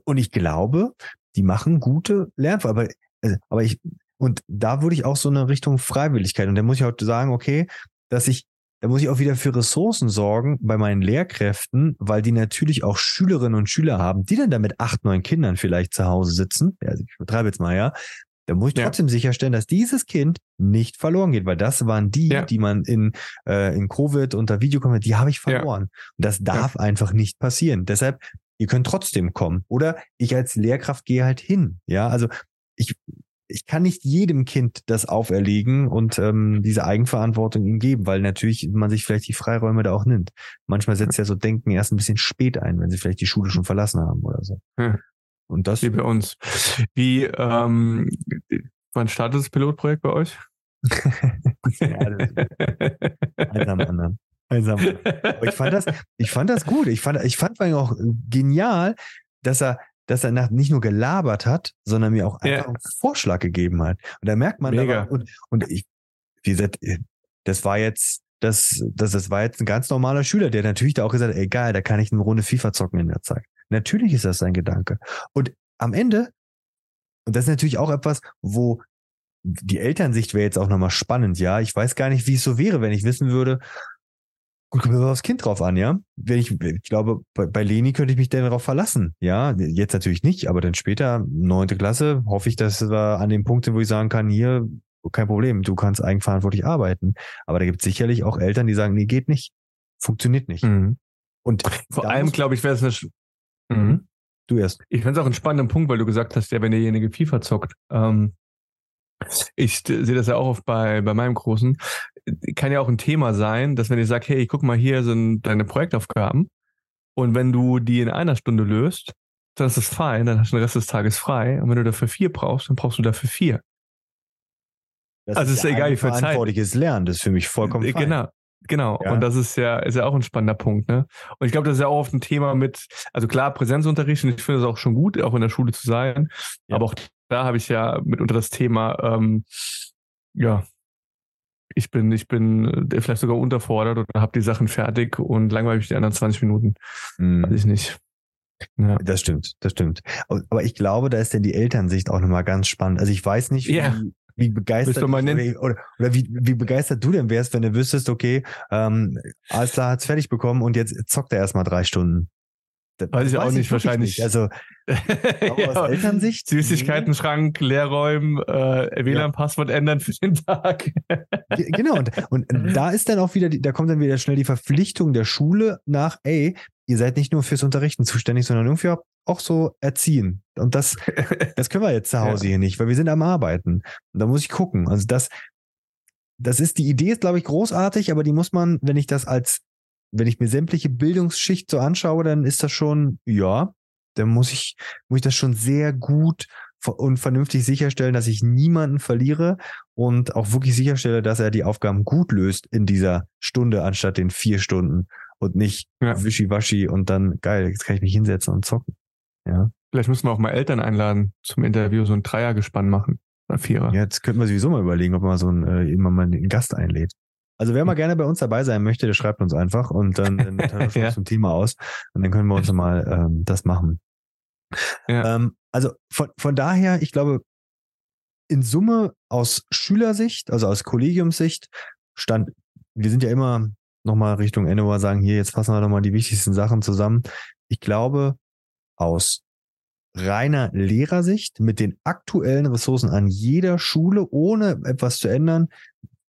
Und ich glaube, die machen gute Lernfall. Aber, also, aber ich, und da würde ich auch so eine Richtung Freiwilligkeit. Und da muss ich auch sagen, okay, dass ich, da muss ich auch wieder für Ressourcen sorgen bei meinen Lehrkräften, weil die natürlich auch Schülerinnen und Schüler haben, die dann da mit acht, neun Kindern vielleicht zu Hause sitzen. Ja, also ich betreibe jetzt mal, ja. Da muss ich trotzdem ja. sicherstellen, dass dieses Kind nicht verloren geht, weil das waren die, ja. die man in, äh, in Covid unter Videokonferenz, die habe ich verloren. Ja. Und das darf einfach nicht passieren. Deshalb, ihr könnt trotzdem kommen. Oder ich als Lehrkraft gehe halt hin. Ja, also ich, ich kann nicht jedem Kind das auferlegen und ähm, diese Eigenverantwortung ihm geben, weil natürlich man sich vielleicht die Freiräume da auch nimmt. Manchmal setzt ja so Denken erst ein bisschen spät ein, wenn sie vielleicht die Schule schon verlassen haben oder so. Und das wie bei uns. Wie ähm, wann startet das Pilotprojekt bei euch? ja, eins am anderen. Eins am anderen. Aber ich fand das, ich fand das gut. Ich fand, ich fand auch genial, dass er dass er nach, nicht nur gelabert hat, sondern mir auch einfach ja. einen Vorschlag gegeben hat. Und da merkt man, Mega. Und, und ich, wie gesagt, das war jetzt, das, das, das war jetzt ein ganz normaler Schüler, der natürlich da auch gesagt hat, egal, da kann ich eine Runde FIFA zocken in der Zeit. Natürlich ist das sein Gedanke. Und am Ende, und das ist natürlich auch etwas, wo die Elternsicht wäre jetzt auch nochmal spannend, ja. Ich weiß gar nicht, wie es so wäre, wenn ich wissen würde, Gut, kommt aufs Kind drauf an, ja. Wenn ich, ich glaube, bei, bei Leni könnte ich mich denn darauf verlassen, ja. Jetzt natürlich nicht, aber dann später, neunte Klasse, hoffe ich, dass wir an dem Punkt sind, wo ich sagen kann, hier, kein Problem, du kannst eigenverantwortlich arbeiten. Aber da gibt es sicherlich auch Eltern, die sagen, nee, geht nicht. Funktioniert nicht. Mhm. Und vor allem, glaube ich, wäre es eine. Mhm. Du erst. Ich finde es auch einen spannenden Punkt, weil du gesagt hast, ja, wenn derjenige FIFA zockt, ähm, ich sehe das ja auch oft bei, bei meinem Großen. Kann ja auch ein Thema sein, dass wenn ich sage, hey, guck mal, hier sind deine Projektaufgaben und wenn du die in einer Stunde löst, dann ist das fein, dann hast du den Rest des Tages frei. Und wenn du dafür vier brauchst, dann brauchst du dafür vier. Das also ist, ist egal, wie viel Zeit. Verantwortliches Lernen, das ist für mich vollkommen fein. Genau. Genau, ja. und das ist ja, ist ja auch ein spannender Punkt, ne? Und ich glaube, das ist ja auch oft ein Thema mit, also klar, Präsenzunterricht, und ich finde es auch schon gut, auch in der Schule zu sein, ja. aber auch da habe ich ja mitunter das Thema, ähm, ja, ich bin, ich bin äh, vielleicht sogar unterfordert oder habe die Sachen fertig und langweilig die anderen 20 Minuten. Mhm. Weiß ich nicht. Ja. Das stimmt, das stimmt. Aber ich glaube, da ist denn die Elternsicht auch nochmal ganz spannend. Also ich weiß nicht, yeah. Wie, begeistert oder, oder, wie, wie begeistert du denn wärst, wenn du wüsstest, okay, ähm, klar, hat's fertig bekommen und jetzt zockt er erstmal drei Stunden. Das weiß ich weiß auch nicht, wahrscheinlich. Nicht. Also ja, aus Elternsicht. Süßigkeiten-Schrank, Leerräumen, äh, WLAN-Passwort ändern für den Tag. genau, und, und da ist dann auch wieder, da kommt dann wieder schnell die Verpflichtung der Schule nach, ey, ihr seid nicht nur fürs Unterrichten zuständig, sondern irgendwie auch so erziehen. Und das, das können wir jetzt zu Hause ja. hier nicht, weil wir sind am Arbeiten. Und da muss ich gucken. Also das, das ist, die Idee ist, glaube ich, großartig, aber die muss man, wenn ich das als wenn ich mir sämtliche Bildungsschicht so anschaue, dann ist das schon, ja, dann muss ich, muss ich das schon sehr gut und vernünftig sicherstellen, dass ich niemanden verliere und auch wirklich sicherstelle, dass er die Aufgaben gut löst in dieser Stunde anstatt den vier Stunden und nicht ja. wischiwaschi und dann geil, jetzt kann ich mich hinsetzen und zocken. Ja. Vielleicht müssen wir auch mal Eltern einladen zum Interview, so ein Dreiergespann machen. Oder Vierer. Ja, jetzt könnten wir sowieso mal überlegen, ob man so ein, äh, immer mal einen Gast einlädt. Also wer mal gerne bei uns dabei sein möchte, der schreibt uns einfach und dann, dann tauschen wir ja. zum Thema aus und dann können wir uns mal ähm, das machen. Ja. Ähm, also von, von daher, ich glaube, in Summe aus Schülersicht, also aus Kollegiumssicht, stand, wir sind ja immer nochmal Richtung Ende, sagen, hier, jetzt fassen wir doch mal die wichtigsten Sachen zusammen. Ich glaube, aus reiner Lehrersicht mit den aktuellen Ressourcen an jeder Schule, ohne etwas zu ändern,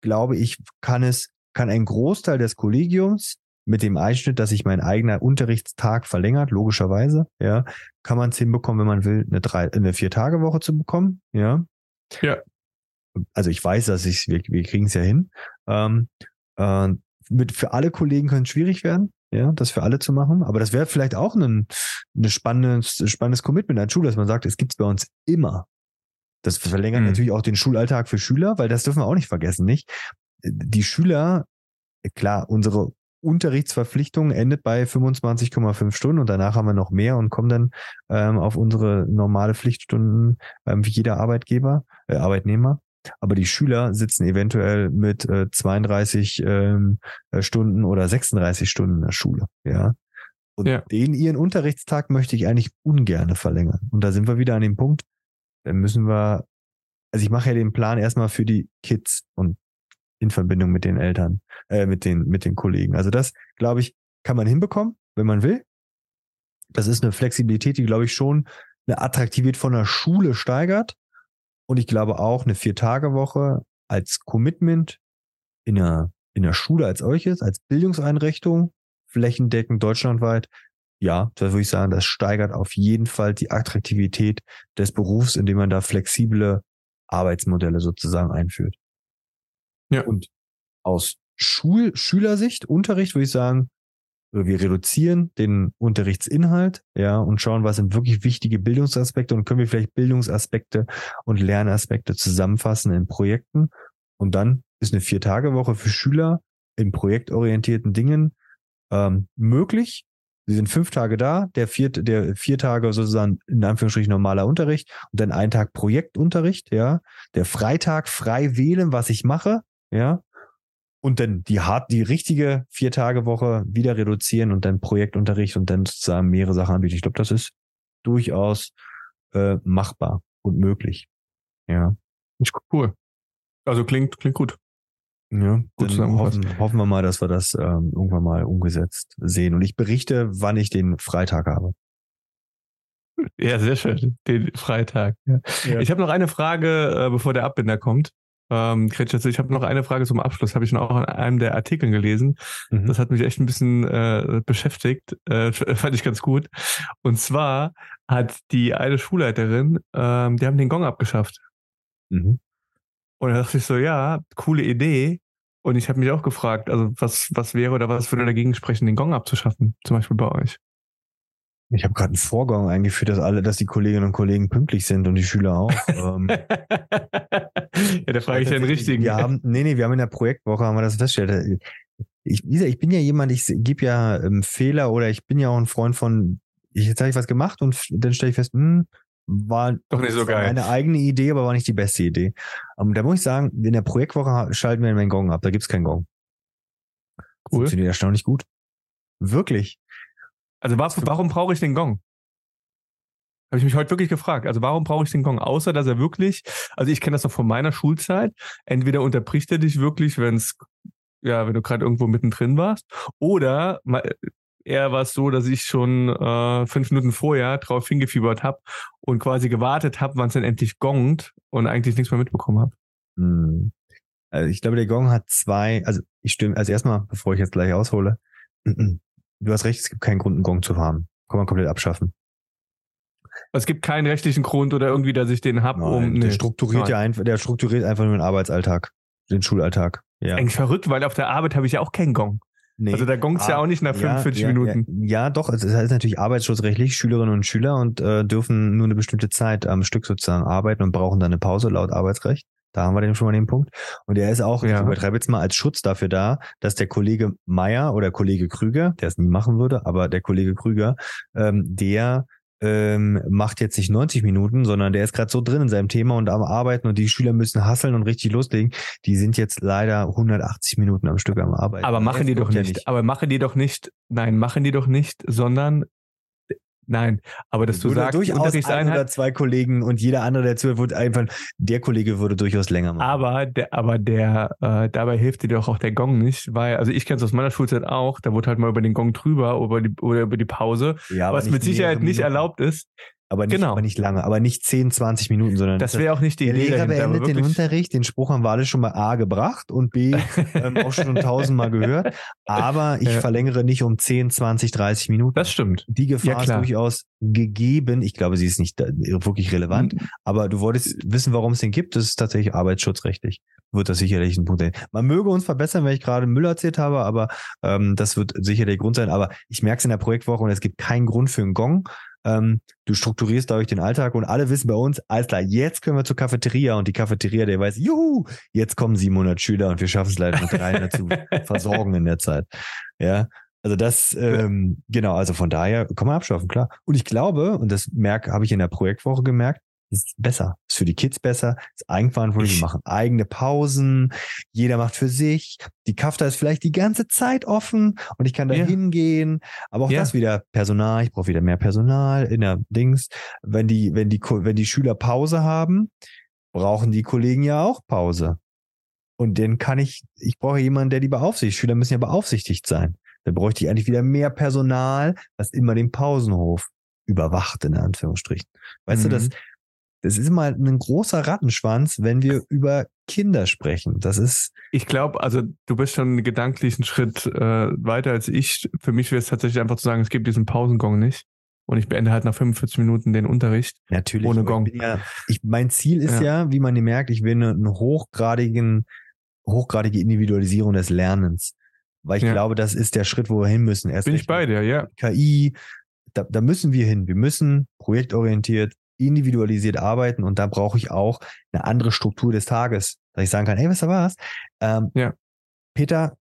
glaube ich, kann es, kann ein Großteil des Kollegiums mit dem Einschnitt, dass sich mein eigener Unterrichtstag verlängert, logischerweise, ja, kann man es hinbekommen, wenn man will, eine drei, eine Vier-Tage-Woche zu bekommen, ja. Ja. Also ich weiß, dass ich, wir, wir kriegen es ja hin. Ähm, äh, mit für alle Kollegen könnte es schwierig werden, ja, das für alle zu machen. Aber das wäre vielleicht auch ein, ein spannendes, spannendes Commitment an Schule, dass man sagt, es gibt es bei uns immer. Das verlängert mhm. natürlich auch den Schulalltag für Schüler, weil das dürfen wir auch nicht vergessen, nicht? Die Schüler, klar, unsere Unterrichtsverpflichtung endet bei 25,5 Stunden und danach haben wir noch mehr und kommen dann ähm, auf unsere normale Pflichtstunden ähm, wie jeder Arbeitgeber, äh, Arbeitnehmer. Aber die Schüler sitzen eventuell mit äh, 32 ähm, äh, Stunden oder 36 Stunden in der Schule, ja. Und ja. den ihren Unterrichtstag möchte ich eigentlich ungerne verlängern. Und da sind wir wieder an dem Punkt, dann müssen wir, also ich mache ja den Plan erstmal für die Kids und in Verbindung mit den Eltern, äh, mit den, mit den Kollegen. Also das, glaube ich, kann man hinbekommen, wenn man will. Das ist eine Flexibilität, die, glaube ich, schon eine Attraktivität von der Schule steigert. Und ich glaube auch eine Vier-Tage-Woche als Commitment in der, in der Schule als solches, als Bildungseinrichtung, flächendeckend deutschlandweit, ja, da würde ich sagen, das steigert auf jeden Fall die Attraktivität des Berufs, indem man da flexible Arbeitsmodelle sozusagen einführt. Ja. Und aus Schul Schülersicht, Unterricht, würde ich sagen, wir reduzieren den Unterrichtsinhalt, ja, und schauen, was sind wirklich wichtige Bildungsaspekte und können wir vielleicht Bildungsaspekte und Lernaspekte zusammenfassen in Projekten. Und dann ist eine Vier-Tage-Woche für Schüler in projektorientierten Dingen ähm, möglich. Sie sind fünf Tage da, der vier, der vier Tage sozusagen in Anführungsstrichen normaler Unterricht und dann ein Tag Projektunterricht, ja. Der Freitag frei wählen, was ich mache, ja. Und dann die hart, die richtige vier Tage Woche wieder reduzieren und dann Projektunterricht und dann sozusagen mehrere Sachen anbieten. Ich glaube, das ist durchaus äh, machbar und möglich. Ja. Cool. Also klingt, klingt gut. Ja, Gut dann hoffen, hoffen wir mal, dass wir das ähm, irgendwann mal umgesetzt sehen. Und ich berichte, wann ich den Freitag habe. Ja, sehr schön. Den Freitag. Ja. Ja. Ich habe noch eine Frage, äh, bevor der Abbinder kommt. Ähm, also ich habe noch eine Frage zum Abschluss. Habe ich schon auch in einem der Artikel gelesen. Mhm. Das hat mich echt ein bisschen äh, beschäftigt. Äh, fand ich ganz gut. Und zwar hat die eine Schulleiterin, ähm, die haben den Gong abgeschafft. Mhm. Und da dachte ich so, ja, coole Idee. Und ich habe mich auch gefragt, also was, was wäre oder was würde dagegen sprechen, den Gong abzuschaffen, zum Beispiel bei euch? Ich habe gerade einen Vorgang eingeführt, dass alle, dass die Kolleginnen und Kollegen pünktlich sind und die Schüler auch. ähm, ja, da frage ich den richtigen. Wir haben, nee, nee, wir haben in der Projektwoche haben wir das festgestellt. Ich, wie gesagt, ich bin ja jemand, ich gebe ja ähm, Fehler oder ich bin ja auch ein Freund von, ich, jetzt habe ich was gemacht und dann stelle ich fest, hm, war Doch nicht so geil. Meine eigene Idee, aber war nicht die beste Idee. Um, da muss ich sagen, in der Projektwoche ha- schalten wir den Gong ab. Da gibt's keinen Gong. Cool. Funktioniert erstaunlich gut. Wirklich. Also wa warum brauche ich den Gong? Habe ich mich heute wirklich gefragt. Also warum brauche ich den Gong? Außer dass er wirklich, also ich kenne das noch von meiner Schulzeit, entweder unterbricht er dich wirklich, wenn es, ja, wenn du gerade irgendwo mittendrin warst, oder eher war es so, dass ich schon äh, fünf Minuten vorher drauf hingefiebert habe und quasi gewartet habe, wann es dann endlich gongt und eigentlich nichts mehr mitbekommen habe. Hm. Also ich glaube, der Gong hat zwei, also ich stimme, also erstmal, bevor ich jetzt gleich aushole, du hast recht, es gibt keinen Grund, einen Gong zu haben. Kann man komplett abschaffen. Es gibt keinen rechtlichen Grund oder irgendwie, dass ich den hab, um. der nee. strukturiert ja einfach, der strukturiert einfach nur den Arbeitsalltag, den Schulalltag. Ja. Eigentlich verrückt, weil auf der Arbeit habe ich ja auch keinen Gong. Nee. Also da gongt's ja Ah, auch nicht nach 45 ja, Minuten. Ja, ja, doch, es ist natürlich arbeitsschutzrechtlich, Schülerinnen und Schüler und äh, dürfen nur eine bestimmte Zeit am Stück sozusagen arbeiten und brauchen dann eine Pause laut Arbeitsrecht. Da haben wir den schon mal den Punkt. Und er ist auch, Ja. ich übertreibe jetzt mal, als Schutz dafür da, dass der Kollege Meier oder Kollege Krüger, der es nie machen würde, aber der Kollege Krüger, ähm, der ähm, macht jetzt nicht 90 Minuten, sondern der ist gerade so drin in seinem Thema und am Arbeiten und die Schüler müssen hasseln und richtig loslegen. Die sind jetzt leider 180 Minuten am Stück am Arbeiten. Aber machen die doch geht ja nicht. Aber machen die doch nicht. Nein, machen die doch nicht, sondern nein. Aber dass du würde sagst, durchaus ein oder zwei Kollegen und jeder andere, der zuhört, würde einfach, der Kollege würde durchaus länger machen. Aber der, aber der, äh, dabei hilft dir doch auch der Gong nicht, weil, also ich kenne es aus meiner Schulzeit auch, da wurde halt mal über den Gong drüber über die, oder über die Pause, ja, was mit Sicherheit nicht erlaubt ist. Aber nicht, genau. aber nicht lange, aber nicht 10, 20 Minuten, sondern Das wäre auch nicht die der Idee Lehrer dahinter, beendet den. Unterricht. Den Spruch haben wir alle schon mal A gebracht und B ähm, auch schon tausendmal gehört. Aber ich Ja. verlängere nicht um 10, 20, 30 Minuten. Das stimmt. die Gefahr Ja, ist durchaus gegeben. Ich glaube, sie ist nicht wirklich relevant. Aber du wolltest wissen, warum es den gibt. Das ist tatsächlich arbeitsschutzrechtlich. Wird das sicherlich ein Punkt sein. Man möge uns verbessern, wenn ich gerade Müll erzählt habe, aber ähm, das wird sicher der Grund sein. Aber ich merke es in der Projektwoche und es gibt keinen Grund für einen Gong. Ähm, du strukturierst dadurch den Alltag und alle wissen bei uns, alles klar, jetzt können wir zur Cafeteria und die Cafeteria, der weiß, juhu, jetzt kommen 700 Schüler und wir schaffen es leider mit 300 zu versorgen in der Zeit. Ja, also das, ähm, genau, also von daher kann man abschaffen, klar. Und ich glaube, und das merk, habe ich in der Projektwoche gemerkt, ist besser. Ist für die Kids besser, ist eigenverantwortlich, Ich- wir machen eigene Pausen, jeder macht für sich. Die Kafta ist vielleicht die ganze Zeit offen und ich kann da Ja. hingehen. Aber auch Ja. das wieder Personal, ich brauche wieder mehr Personal in der Dings. Wenn die, wenn die, wenn die Schüler Pause haben, brauchen die Kollegen ja auch Pause. Und den kann ich, ich brauche jemanden, der die beaufsichtigt. Schüler müssen ja beaufsichtigt sein. Dann bräuchte ich eigentlich wieder mehr Personal, was immer den Pausenhof überwacht, in Anführungsstrichen. Weißt du, das, Mhm. Das ist mal ein großer Rattenschwanz, wenn wir über Kinder sprechen. Das ist, Ich glaube, also du bist schon einen gedanklichen Schritt äh, weiter als ich. Für mich wäre es tatsächlich einfach zu sagen, es gibt diesen Pausengong nicht. und ich beende halt nach 45 Minuten den Unterricht. Natürlich. Ohne Gong. Ich ja, ich, mein Ziel ist ja. ja, wie man merkt, ich will einen hochgradigen, hochgradige Individualisierung des Lernens. Weil ich ja. glaube, das ist der Schritt, wo wir hin müssen. Erst Bin ich bei dir, ja. KI, da, da müssen wir hin. Wir müssen projektorientiert, individualisiert arbeiten und da brauche ich auch eine andere Struktur des Tages, dass ich sagen kann, hey, was da was? Ähm, ja. Peter,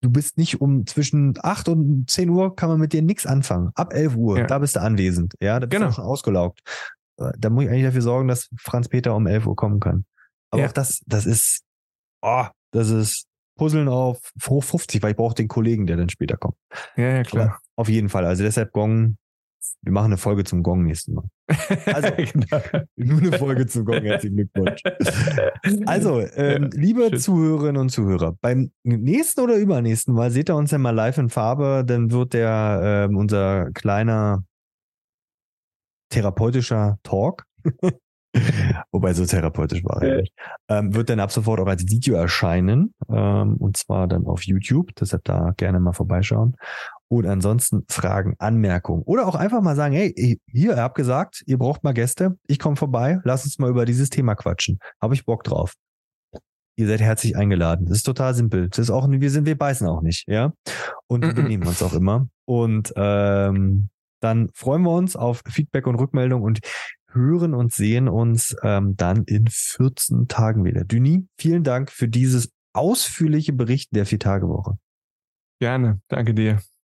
du bist nicht um zwischen 8 und 10 Uhr kann man mit dir nichts anfangen. Ab 11 Uhr, ja. da bist du anwesend. Ja, da bist genau. du schon ausgelaugt. Äh, da muss ich eigentlich dafür sorgen, dass Franz Peter um 11 Uhr kommen kann. Aber ja. auch das, das ist, oh, das ist Puzzeln auf hoch 50, weil ich brauche den Kollegen, der dann später kommt. Ja, ja, klar. Aber auf jeden Fall. Also deshalb Gong wir machen eine Folge zum Gong nächsten Mal. Also genau. nur eine Folge zum Gong. Herzlichen Glückwunsch. Also, ähm, liebe Schön. Zuhörerinnen und Zuhörer, beim nächsten oder übernächsten Mal seht ihr uns ja mal live in Farbe, dann wird der ähm, unser kleiner therapeutischer Talk. Wobei so therapeutisch war er nicht. Ähm, wird dann ab sofort auch als Video erscheinen. Ähm, und zwar dann auf YouTube. Deshalb da gerne mal vorbeischauen. Und ansonsten Fragen, Anmerkungen oder auch einfach mal sagen, hey, hier, ihr habt gesagt, ihr braucht mal Gäste, ich komme vorbei, lass uns mal über dieses Thema quatschen. Habe ich Bock drauf. Ihr seid herzlich eingeladen. Das ist total simpel. Das ist auch, wir sind, wir beißen auch nicht, ja. Und wir nehmen uns auch immer. Und ähm, dann freuen wir uns auf Feedback und Rückmeldung und hören und sehen uns ähm, dann in 14 Tagen wieder. Düni, vielen Dank für dieses ausführliche Bericht der Vier-Tage-Woche. Gerne. Danke dir.